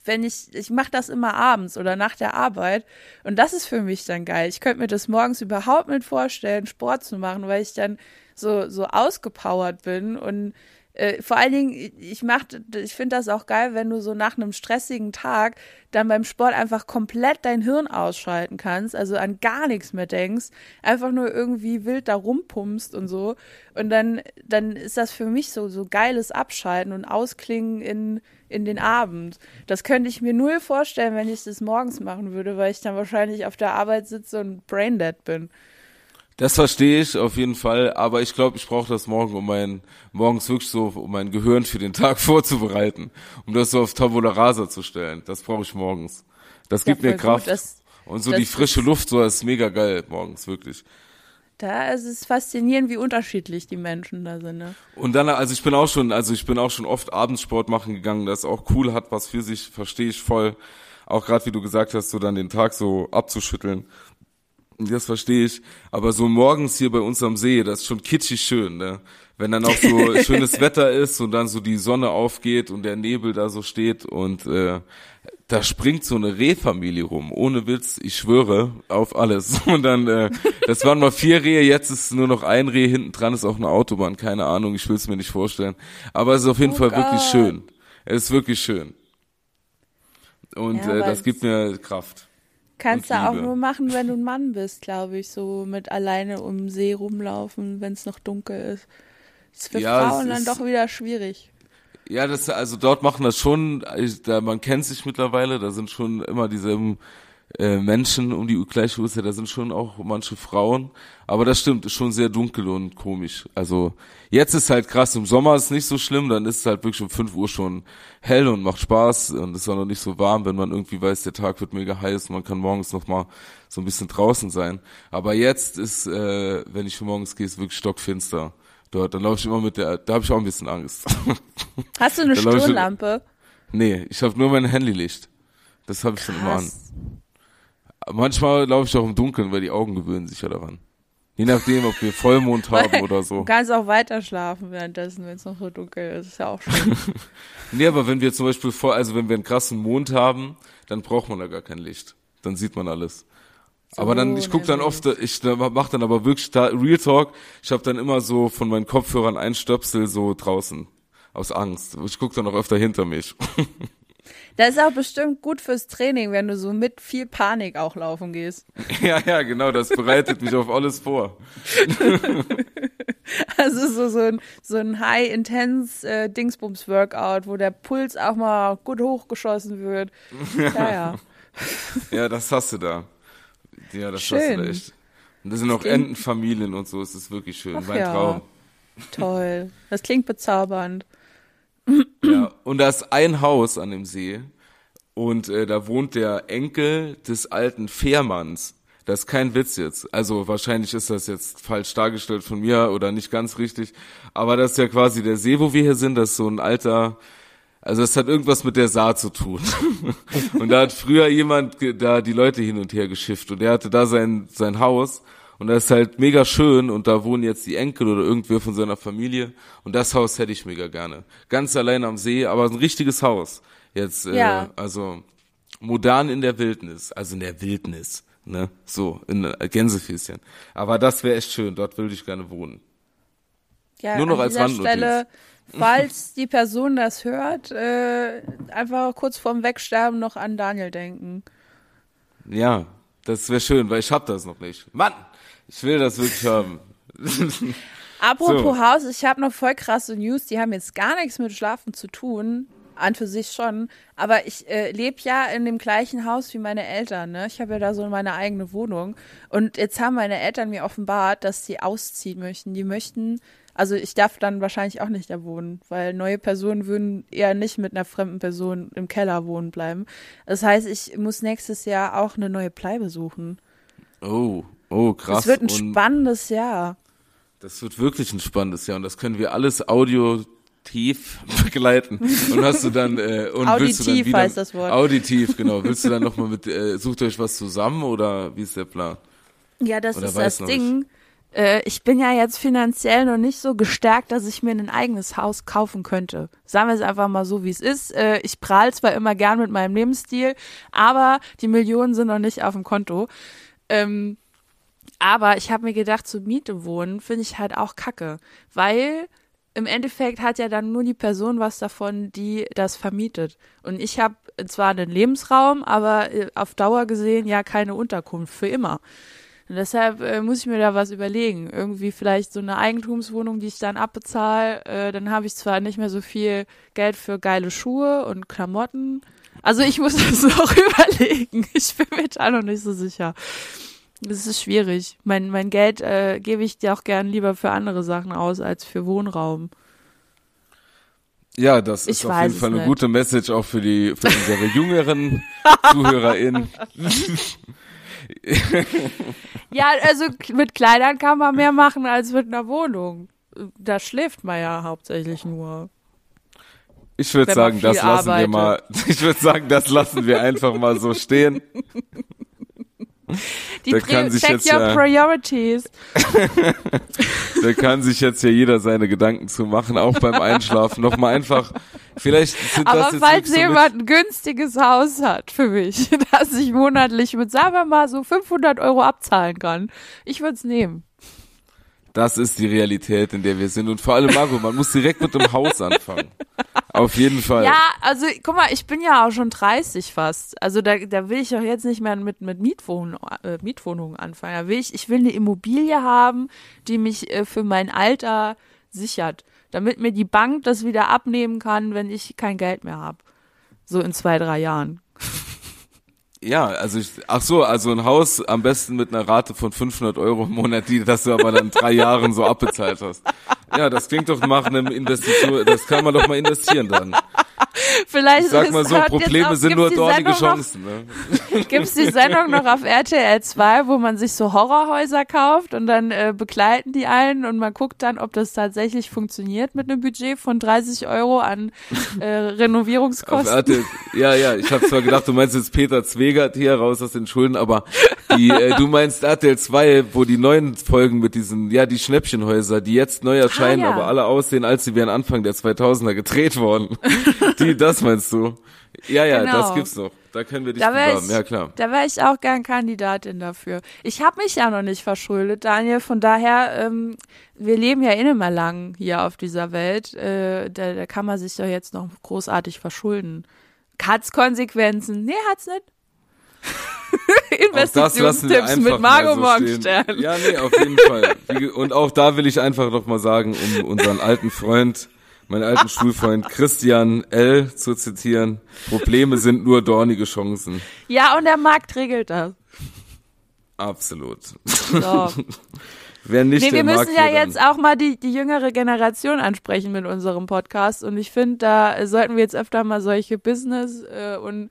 wenn ich, ich mache das immer abends oder nach der Arbeit und das ist für mich dann geil. Ich könnte mir das morgens überhaupt nicht vorstellen, Sport zu machen, weil ich dann so, so ausgepowert bin und Äh, vor allen Dingen, ich mach, ich finde das auch geil, wenn du so nach einem stressigen Tag dann beim Sport einfach komplett dein Hirn ausschalten kannst, also an gar nichts mehr denkst, einfach nur irgendwie wild da rumpumpst und so. Und dann, dann ist das für mich so, so geiles Abschalten und Ausklingen in, in den Abend. Das könnte ich mir null vorstellen, wenn ich das morgens machen würde, weil ich dann wahrscheinlich auf der Arbeit sitze und braindead bin. Das verstehe ich auf jeden Fall, aber ich glaube, ich brauche das morgen, um mein morgens wirklich so, um mein Gehirn für den Tag vorzubereiten, um das so auf Tabula Rasa zu stellen. Das brauche ich morgens. Das gibt ja, mir Kraft. Gut, das, und so die frische Luft, so das ist mega geil morgens, wirklich. Da ist es faszinierend, wie unterschiedlich die Menschen da sind. Ne? Und dann, also ich bin auch schon, also ich bin auch schon oft Abendsport machen gegangen, das auch cool hat, was für sich, verstehe ich voll. Auch gerade wie du gesagt hast, so dann den Tag so abzuschütteln das verstehe ich. Aber so morgens hier bei uns am See, das ist schon kitschig schön, ne? Wenn dann auch so schönes Wetter ist und dann so die Sonne aufgeht und der Nebel da so steht und äh, da springt so eine Rehfamilie rum, ohne Witz, ich schwöre auf alles. Und dann, äh, das waren mal vier Rehe, jetzt ist nur noch ein Reh, hinten dran ist auch eine Autobahn, keine Ahnung, ich will es mir nicht vorstellen. Aber es ist auf jeden oh Fall Gott. wirklich schön. Es ist wirklich schön. Und ja, äh, das gibt mir Kraft. Kannst du auch nur machen, wenn du ein Mann bist, glaube ich, so mit alleine um See rumlaufen, wenn es noch dunkel ist. Das ist für ja, Frauen dann doch wieder schwierig. Ja, das also dort machen das schon, ich, da man kennt sich mittlerweile, da sind schon immer dieselben äh, Menschen um die gleiche Uhrzeit, da sind schon auch manche Frauen, aber das stimmt, ist schon sehr dunkel und komisch. Also jetzt ist halt krass, im Sommer ist nicht so schlimm, dann ist es halt wirklich um 5 Uhr schon hell und macht Spaß und ist auch noch nicht so warm, wenn man irgendwie weiß, der Tag wird mega heiß, man kann morgens noch mal so ein bisschen draußen sein. Aber jetzt ist, äh, wenn ich morgens gehe, ist wirklich stockfinster. Dort, dann laufe ich immer mit der, da habe ich auch ein bisschen Angst. Hast du eine Stirnlampe? Nee, ich habe nur mein Handylicht. Das habe ich schon immer an. Manchmal laufe ich auch im Dunkeln, weil die Augen gewöhnen sich ja daran. Je nachdem, ob wir Vollmond haben oder so. Du kannst auch weiter schlafen währenddessen, wenn es noch so dunkel ist. Ist ja auch schön. nee, aber wenn wir zum Beispiel vor, also wenn wir einen krassen Mond haben, dann braucht man da gar kein Licht. Dann sieht man alles. So, aber dann, ich guck dann oft, ich mach dann aber wirklich da, Real Talk, ich habe dann immer so von meinen Kopfhörern ein Stöpsel so draußen. Aus Angst. Ich guck dann auch öfter hinter mich. Das ist auch bestimmt gut fürs Training, wenn du so mit viel Panik auch laufen gehst. Ja, ja, genau, das bereitet mich auf alles vor. Also so, so ein, so ein High-Intense äh, wo der Puls auch mal gut hochgeschossen wird. Ja, ja. ja, das hast du da. Ja, das schön. hast du da echt. Und das sind auch Entenfamilien und so, es ist wirklich schön. Ach mein ja. Traum. Toll. Das klingt bezaubernd. Ja, und da ist ein Haus an dem See und äh, da wohnt der Enkel des alten Fährmanns. Das ist kein Witz jetzt. Also wahrscheinlich ist das jetzt falsch dargestellt von mir oder nicht ganz richtig. Aber das ist ja quasi der See, wo wir hier sind. Das ist so ein alter, also es hat irgendwas mit der Saar zu tun. und da hat früher jemand da die Leute hin und her geschifft und der hatte da sein, sein Haus und das ist halt mega schön und da wohnen jetzt die Enkel oder irgendwer von seiner Familie. Und das Haus hätte ich mega gerne. Ganz allein am See, aber ein richtiges Haus. Jetzt, äh, ja. äh, also modern in der Wildnis, also in der Wildnis, ne? So, in äh, Gänsefüßchen. Aber das wäre echt schön, dort würde ich gerne wohnen. Ja, Nur noch an als dieser Stelle, falls die Person das hört, äh, einfach kurz vorm Wegsterben noch an Daniel denken. Ja, das wäre schön, weil ich hab das noch nicht. Mann! Ich will das wirklich haben. Apropos so. Haus, ich habe noch voll krasse News, die haben jetzt gar nichts mit Schlafen zu tun. An für sich schon. Aber ich äh, lebe ja in dem gleichen Haus wie meine Eltern. Ne? Ich habe ja da so meine eigene Wohnung. Und jetzt haben meine Eltern mir offenbart, dass sie ausziehen möchten. Die möchten, also ich darf dann wahrscheinlich auch nicht da wohnen, weil neue Personen würden eher nicht mit einer fremden Person im Keller wohnen bleiben. Das heißt, ich muss nächstes Jahr auch eine neue Bleibe suchen. Oh, Oh, krass. Das wird ein und spannendes Jahr. Das wird wirklich ein spannendes Jahr und das können wir alles auditiv begleiten. Und hast du dann äh, und auditiv willst du dann wieder, heißt das Wort. Auditiv, genau. Willst du dann nochmal mit äh, sucht euch was zusammen oder wie ist der Plan? Ja, das oder ist das Ding. Äh, ich bin ja jetzt finanziell noch nicht so gestärkt, dass ich mir ein eigenes Haus kaufen könnte. Sagen wir es einfach mal so, wie es ist. Äh, ich prahl zwar immer gern mit meinem Lebensstil, aber die Millionen sind noch nicht auf dem Konto. Ähm, aber ich habe mir gedacht, zur Miete wohnen finde ich halt auch kacke, weil im Endeffekt hat ja dann nur die Person was davon, die das vermietet. Und ich habe zwar einen Lebensraum, aber äh, auf Dauer gesehen ja keine Unterkunft für immer. Und deshalb äh, muss ich mir da was überlegen. Irgendwie vielleicht so eine Eigentumswohnung, die ich dann abbezahle. Äh, dann habe ich zwar nicht mehr so viel Geld für geile Schuhe und Klamotten. Also ich muss das noch überlegen. Ich bin mir da noch nicht so sicher. Das ist schwierig. Mein, mein Geld äh, gebe ich dir auch gern lieber für andere Sachen aus als für Wohnraum. Ja, das ist Ich auf weiß jeden Fall eine gute Message auch für die für unsere jüngeren ZuhörerInnen. Ja, also mit Kleidern kann man mehr machen als mit einer Wohnung. Da schläft man ja hauptsächlich nur. Ich würde sagen, das lassen wir mal. Ich würde sagen, das lassen wir einfach mal so stehen. Die Da kann sich jetzt your ja- priorities. Da kann sich jetzt ja jeder seine Gedanken zu machen, auch beim Einschlafen. Nochmal einfach, vielleicht sind das Aber jetzt falls so jemand ein günstiges Haus hat für mich, das ich monatlich mit, sagen wir mal, so 500 Euro abzahlen kann, ich würde es nehmen. Das ist die Realität, in der wir sind. Und vor allem, Margot, man muss direkt mit dem Haus anfangen. Auf jeden Fall. Ja, also guck mal, ich bin ja auch schon 30 fast. Also da, da will ich doch jetzt nicht mehr mit, mit Mietwohn, äh, Mietwohnungen anfangen. Da will ich, ich will eine Immobilie haben, die mich äh, für mein Alter sichert. Damit mir die Bank das wieder abnehmen kann, wenn ich kein Geld mehr habe. So in zwei, drei Jahren. Ja, also ich, ach so, also ein Haus am besten mit einer Rate von 500 Euro im Monat, die, das du aber dann drei Jahren so abbezahlt hast. Ja, das klingt doch nach einem Investition, das kann man doch mal investieren dann. Vielleicht Ich sag mal es so, Probleme auf- sind nur dornige Chancen. Ne? Gibt's die Sendung noch auf RTL 2, wo man sich so Horrorhäuser kauft und dann äh, begleiten die einen und man guckt dann, ob das tatsächlich funktioniert mit einem Budget von 30 Euro an äh, Renovierungskosten. RTL, ja, ja, ich habe zwar gedacht, du meinst jetzt Peter Zwegert hier raus aus den Schulden, aber die, äh, du meinst RTL 2, wo die neuen Folgen mit diesen, ja, die Schnäppchenhäuser, die jetzt neu erscheinen, Ah, ja. aber alle aussehen, als sie wären Anfang der 2000er gedreht worden. die, das meinst du? Ja, ja, Genau. das gibt's noch. Da können wir dich Da wäre bewerben, ich, ja klar. da wär ich auch gern Kandidatin dafür. Ich habe mich ja noch nicht verschuldet, Daniel. Von daher, ähm, wir leben ja eh mehr lang hier auf dieser Welt. Äh, da, da kann man sich doch jetzt noch großartig verschulden. Hat's Konsequenzen? Nee, hat's nicht. Auch das lassen wir Investitionstipps mit Margot so. Morgenstern. Ja, nee, auf jeden Fall. Und auch da will ich einfach noch mal sagen, um unseren alten Freund, meinen alten Schulfreund Christian L. zu zitieren, Probleme sind nur dornige Chancen. Ja, und der Markt regelt das. Absolut. So. Wer nicht Nee, wir müssen ja jetzt auch mal die, die jüngere Generation ansprechen mit unserem Podcast. Und ich finde, da sollten wir jetzt öfter mal solche Business- äh, und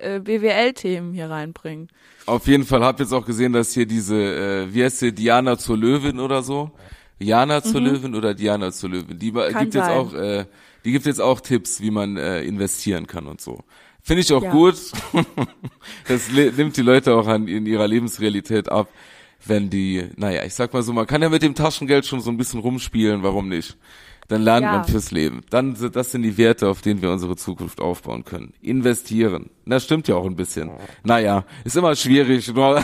äh, BWL-Themen hier reinbringen. Auf jeden Fall hab jetzt auch gesehen, dass hier diese, äh, wie heißt sie, Diana zur Löwin oder so? Jana zur Löwin oder Diana zur Löwin? Die Mhm. Kann gibt jetzt sein. auch, äh, die gibt jetzt auch Tipps, wie man äh, investieren kann und so. Finde ich auch Ja. gut. das nimmt die Leute auch an in ihrer Lebensrealität ab, wenn die, naja, ich sag mal so, man kann ja mit dem Taschengeld schon so ein bisschen rumspielen, warum nicht? Dann lernt Ja. man fürs Leben. Dann sind das sind die Werte, auf denen wir unsere Zukunft aufbauen können. Investieren. Das stimmt ja auch ein bisschen. Naja, ist immer schwierig. nur-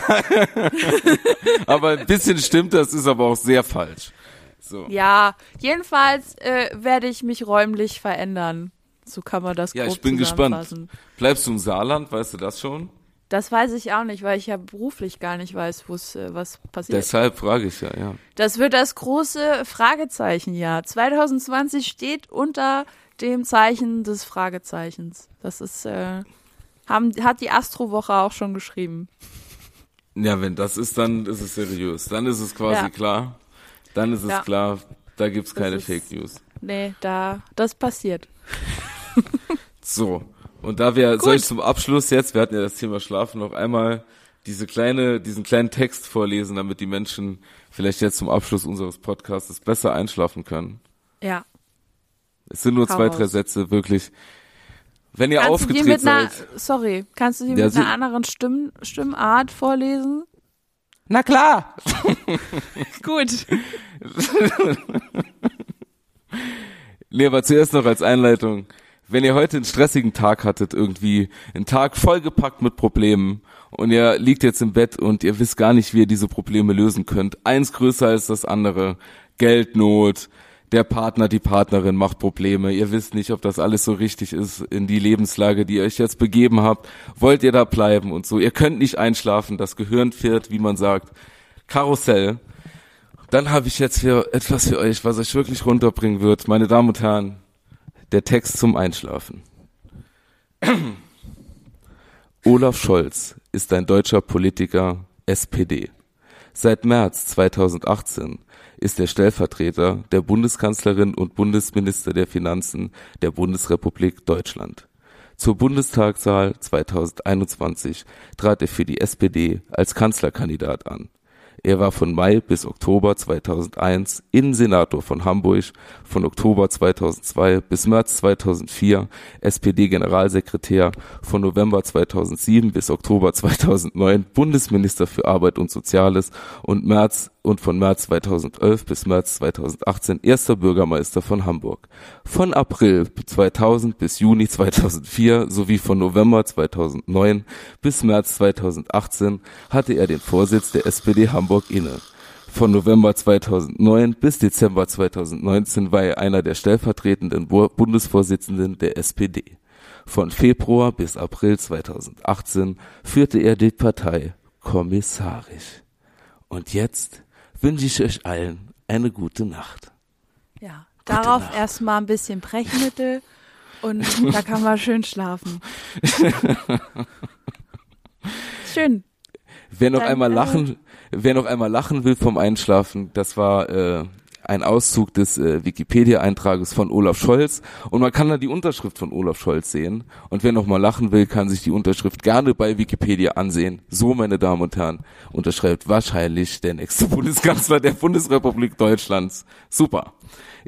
aber ein bisschen stimmt das, ist aber auch sehr falsch. So. Ja, jedenfalls äh, werde ich mich räumlich verändern. So kann man das Ja, ich bin gespannt. Bleibst du im Saarland, weißt du das schon? Das weiß ich auch nicht, weil ich ja beruflich gar nicht weiß, wo es äh, was passiert. Deshalb frage ich ja, ja. Das wird das große Fragezeichenjahr. 2020 steht unter dem Zeichen des Fragezeichens. Das ist, äh, haben, hat die Astrowoche auch schon geschrieben. Ja, wenn das ist, dann ist es seriös. Dann ist es quasi Ja. klar. Dann ist es Ja. klar, da gibt's Das keine ist- Fake News. Nee, da, das passiert. So. Und da wir, soll Gut. ich zum Abschluss jetzt, wir hatten ja das Thema Schlafen, noch einmal diese kleine, diesen kleinen Text vorlesen, damit die Menschen vielleicht jetzt zum Abschluss unseres Podcasts besser einschlafen können. Ja. Es sind nur Hau zwei, raus. drei Sätze, wirklich. Wenn ihr Kannst aufgedreht mit einer, seid. sorry, kannst du die Ja, mit sie- einer anderen Stimm, Stimmart vorlesen? Na klar! Gut. Nee, aber zuerst noch als Einleitung. Wenn ihr heute einen stressigen Tag hattet, irgendwie, einen Tag vollgepackt mit Problemen und ihr liegt jetzt im Bett und ihr wisst gar nicht, wie ihr diese Probleme lösen könnt. Eins größer als das andere. Geldnot, der Partner, die Partnerin macht Probleme. Ihr wisst nicht, ob das alles so richtig ist in die Lebenslage, die ihr euch jetzt begeben habt. Wollt ihr da bleiben und so? Ihr könnt nicht einschlafen. Das Gehirn fährt, wie man sagt, Karussell. Dann habe ich jetzt für etwas für euch, was euch wirklich runterbringen wird. Meine Damen und Herren, der Text zum Einschlafen. Olaf Scholz ist ein deutscher Politiker SPD. Seit März 2018 ist er Stellvertreter der Bundeskanzlerin und Bundesminister der Finanzen der Bundesrepublik Deutschland. Zur Bundestagswahl 2021 trat er für die SPD als Kanzlerkandidat an. Er war von Mai bis Oktober 2001 Innensenator von Hamburg, von Oktober 2002 bis März 2004 SPD-Generalsekretär, von November 2007 bis Oktober 2009 Bundesminister für Arbeit und Soziales und März und von März 2011 bis März 2018 erster Bürgermeister von Hamburg. Von April 2000 bis Juni 2004 sowie von November 2009 bis März 2018 hatte er den Vorsitz der SPD Hamburg inne. Von November 2009 bis Dezember 2019 war er einer der stellvertretenden Bundesvorsitzenden der SPD. Von Februar bis April 2018 führte er die Partei kommissarisch. Und jetzt wünsche ich euch allen eine gute Nacht. Ja, gute darauf Nacht. erstmal ein bisschen Brechmittel und da kann man schön schlafen. schön. Wer noch Dann, einmal lachen, wer noch einmal lachen will vom Einschlafen, das war äh, ein Auszug des äh, Wikipedia-Eintrages von Olaf Scholz und man kann da die Unterschrift von Olaf Scholz sehen. Und wer nochmal lachen will, kann sich die Unterschrift gerne bei Wikipedia ansehen. So, meine Damen und Herren, unterschreibt wahrscheinlich der nächste Bundeskanzler der Bundesrepublik Deutschlands. Super.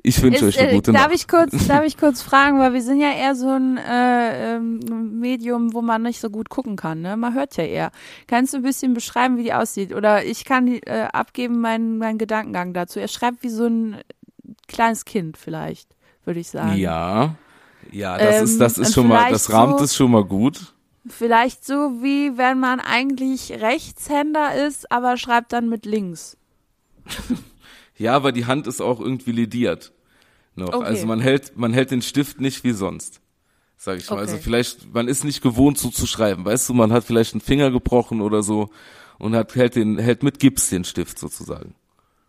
Ich wünsche euch eine äh, gute darf Nacht. Ich kurz, darf ich kurz fragen, weil wir sind ja eher so ein äh, ähm, Medium, wo man nicht so gut gucken kann. Ne? Man hört ja eher. Kannst du ein bisschen beschreiben, wie die aussieht? Oder ich kann äh, abgeben meinen mein Gedankengang dazu. Er schreibt wie so ein kleines Kind vielleicht, würde ich sagen. Ja, ja, das ähm, ist das ist schon mal, das rahmt so, es schon mal gut. Vielleicht so wie wenn man eigentlich Rechtshänder ist, aber schreibt dann mit links. Ja, aber die Hand ist auch irgendwie lediert. Noch. Okay. Also man hält, man hält den Stift nicht wie sonst. Sag ich mal. Also okay. Also vielleicht, man ist nicht gewohnt so zu schreiben. Weißt du, man hat vielleicht einen Finger gebrochen oder so und hat, hält den, hält mit Gips den Stift sozusagen.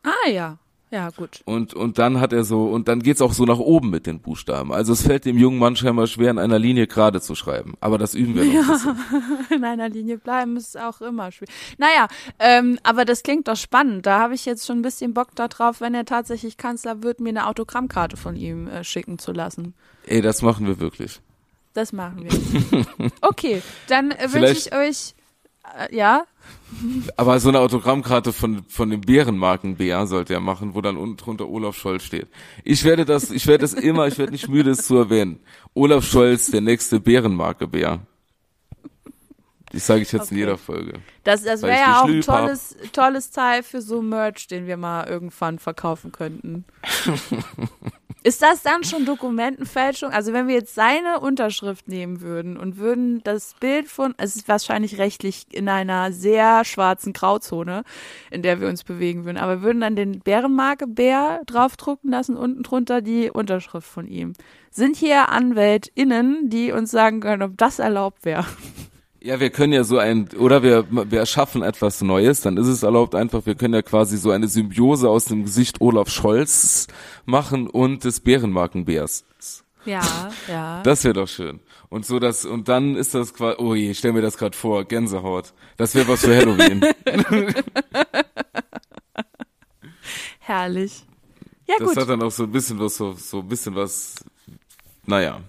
Ah, ja. Ja, gut. Und, und dann hat er so, und dann geht's auch so nach oben mit den Buchstaben. Also es fällt dem jungen Mann scheinbar schwer, in einer Linie gerade zu schreiben. Aber das üben wir noch ja, ein in einer Linie bleiben ist auch immer schwer. Naja, ähm, aber das klingt doch spannend. Da habe ich jetzt schon ein bisschen Bock darauf, wenn er tatsächlich Kanzler wird, mir eine Autogrammkarte von ihm äh, schicken zu lassen. Ey, das machen wir wirklich. Das machen wir. okay, dann äh, wünsche ich euch, ja? Aber so eine Autogrammkarte von, von dem Bärenmarkenbär sollte er machen, wo dann unten drunter Olaf Scholz steht. Ich werde das, ich werde das immer, ich werde nicht müde, es zu erwähnen. Olaf Scholz, der nächste Bärenmarke-Bär. Das sage ich jetzt okay. in jeder Folge. Das, das wäre ja auch ein tolles, tolles Teil für so Merch, den wir mal irgendwann verkaufen könnten. Ist das dann schon Dokumentenfälschung? Also wenn wir jetzt seine Unterschrift nehmen würden und würden das Bild von, es ist wahrscheinlich rechtlich in einer sehr schwarzen Grauzone, in der wir uns bewegen würden, aber würden dann den Bärenmarke Bär draufdrucken lassen, unten drunter die Unterschrift von ihm. Sind hier AnwältInnen, die uns sagen können, ob das erlaubt wäre? Ja, wir können ja so ein, oder wir, wir erschaffen etwas Neues, dann ist es erlaubt einfach, wir können ja quasi so eine Symbiose aus dem Gesicht Olaf Scholz machen und des Bärenmarkenbärs. Ja, ja. Das wäre doch schön. Und so das, und dann ist das quasi, oh je, ich stell mir das gerade vor, Gänsehaut. Das wäre was für Halloween. Herrlich. Ja, das gut. hat dann auch so ein bisschen was, so, so ein bisschen was, naja.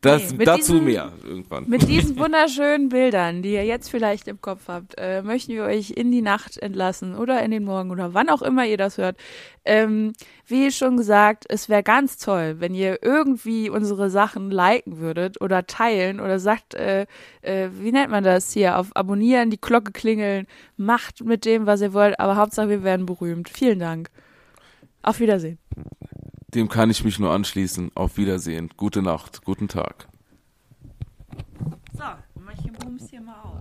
Das, nee, dazu diesen, mehr irgendwann. Mit diesen wunderschönen Bildern, die ihr jetzt vielleicht im Kopf habt, äh, möchten wir euch in die Nacht entlassen oder in den Morgen oder wann auch immer ihr das hört. Ähm, wie schon gesagt, es wäre ganz toll, wenn ihr irgendwie unsere Sachen liken würdet oder teilen oder sagt, äh, äh, wie nennt man das hier, auf Abonnieren, die Glocke klingeln, macht mit dem, was ihr wollt, aber Hauptsache wir werden berühmt. Vielen Dank. Auf Wiedersehen dem kann ich mich nur anschließen. Auf Wiedersehen. Gute Nacht. Guten Tag. So, manche Bums hier mal aus.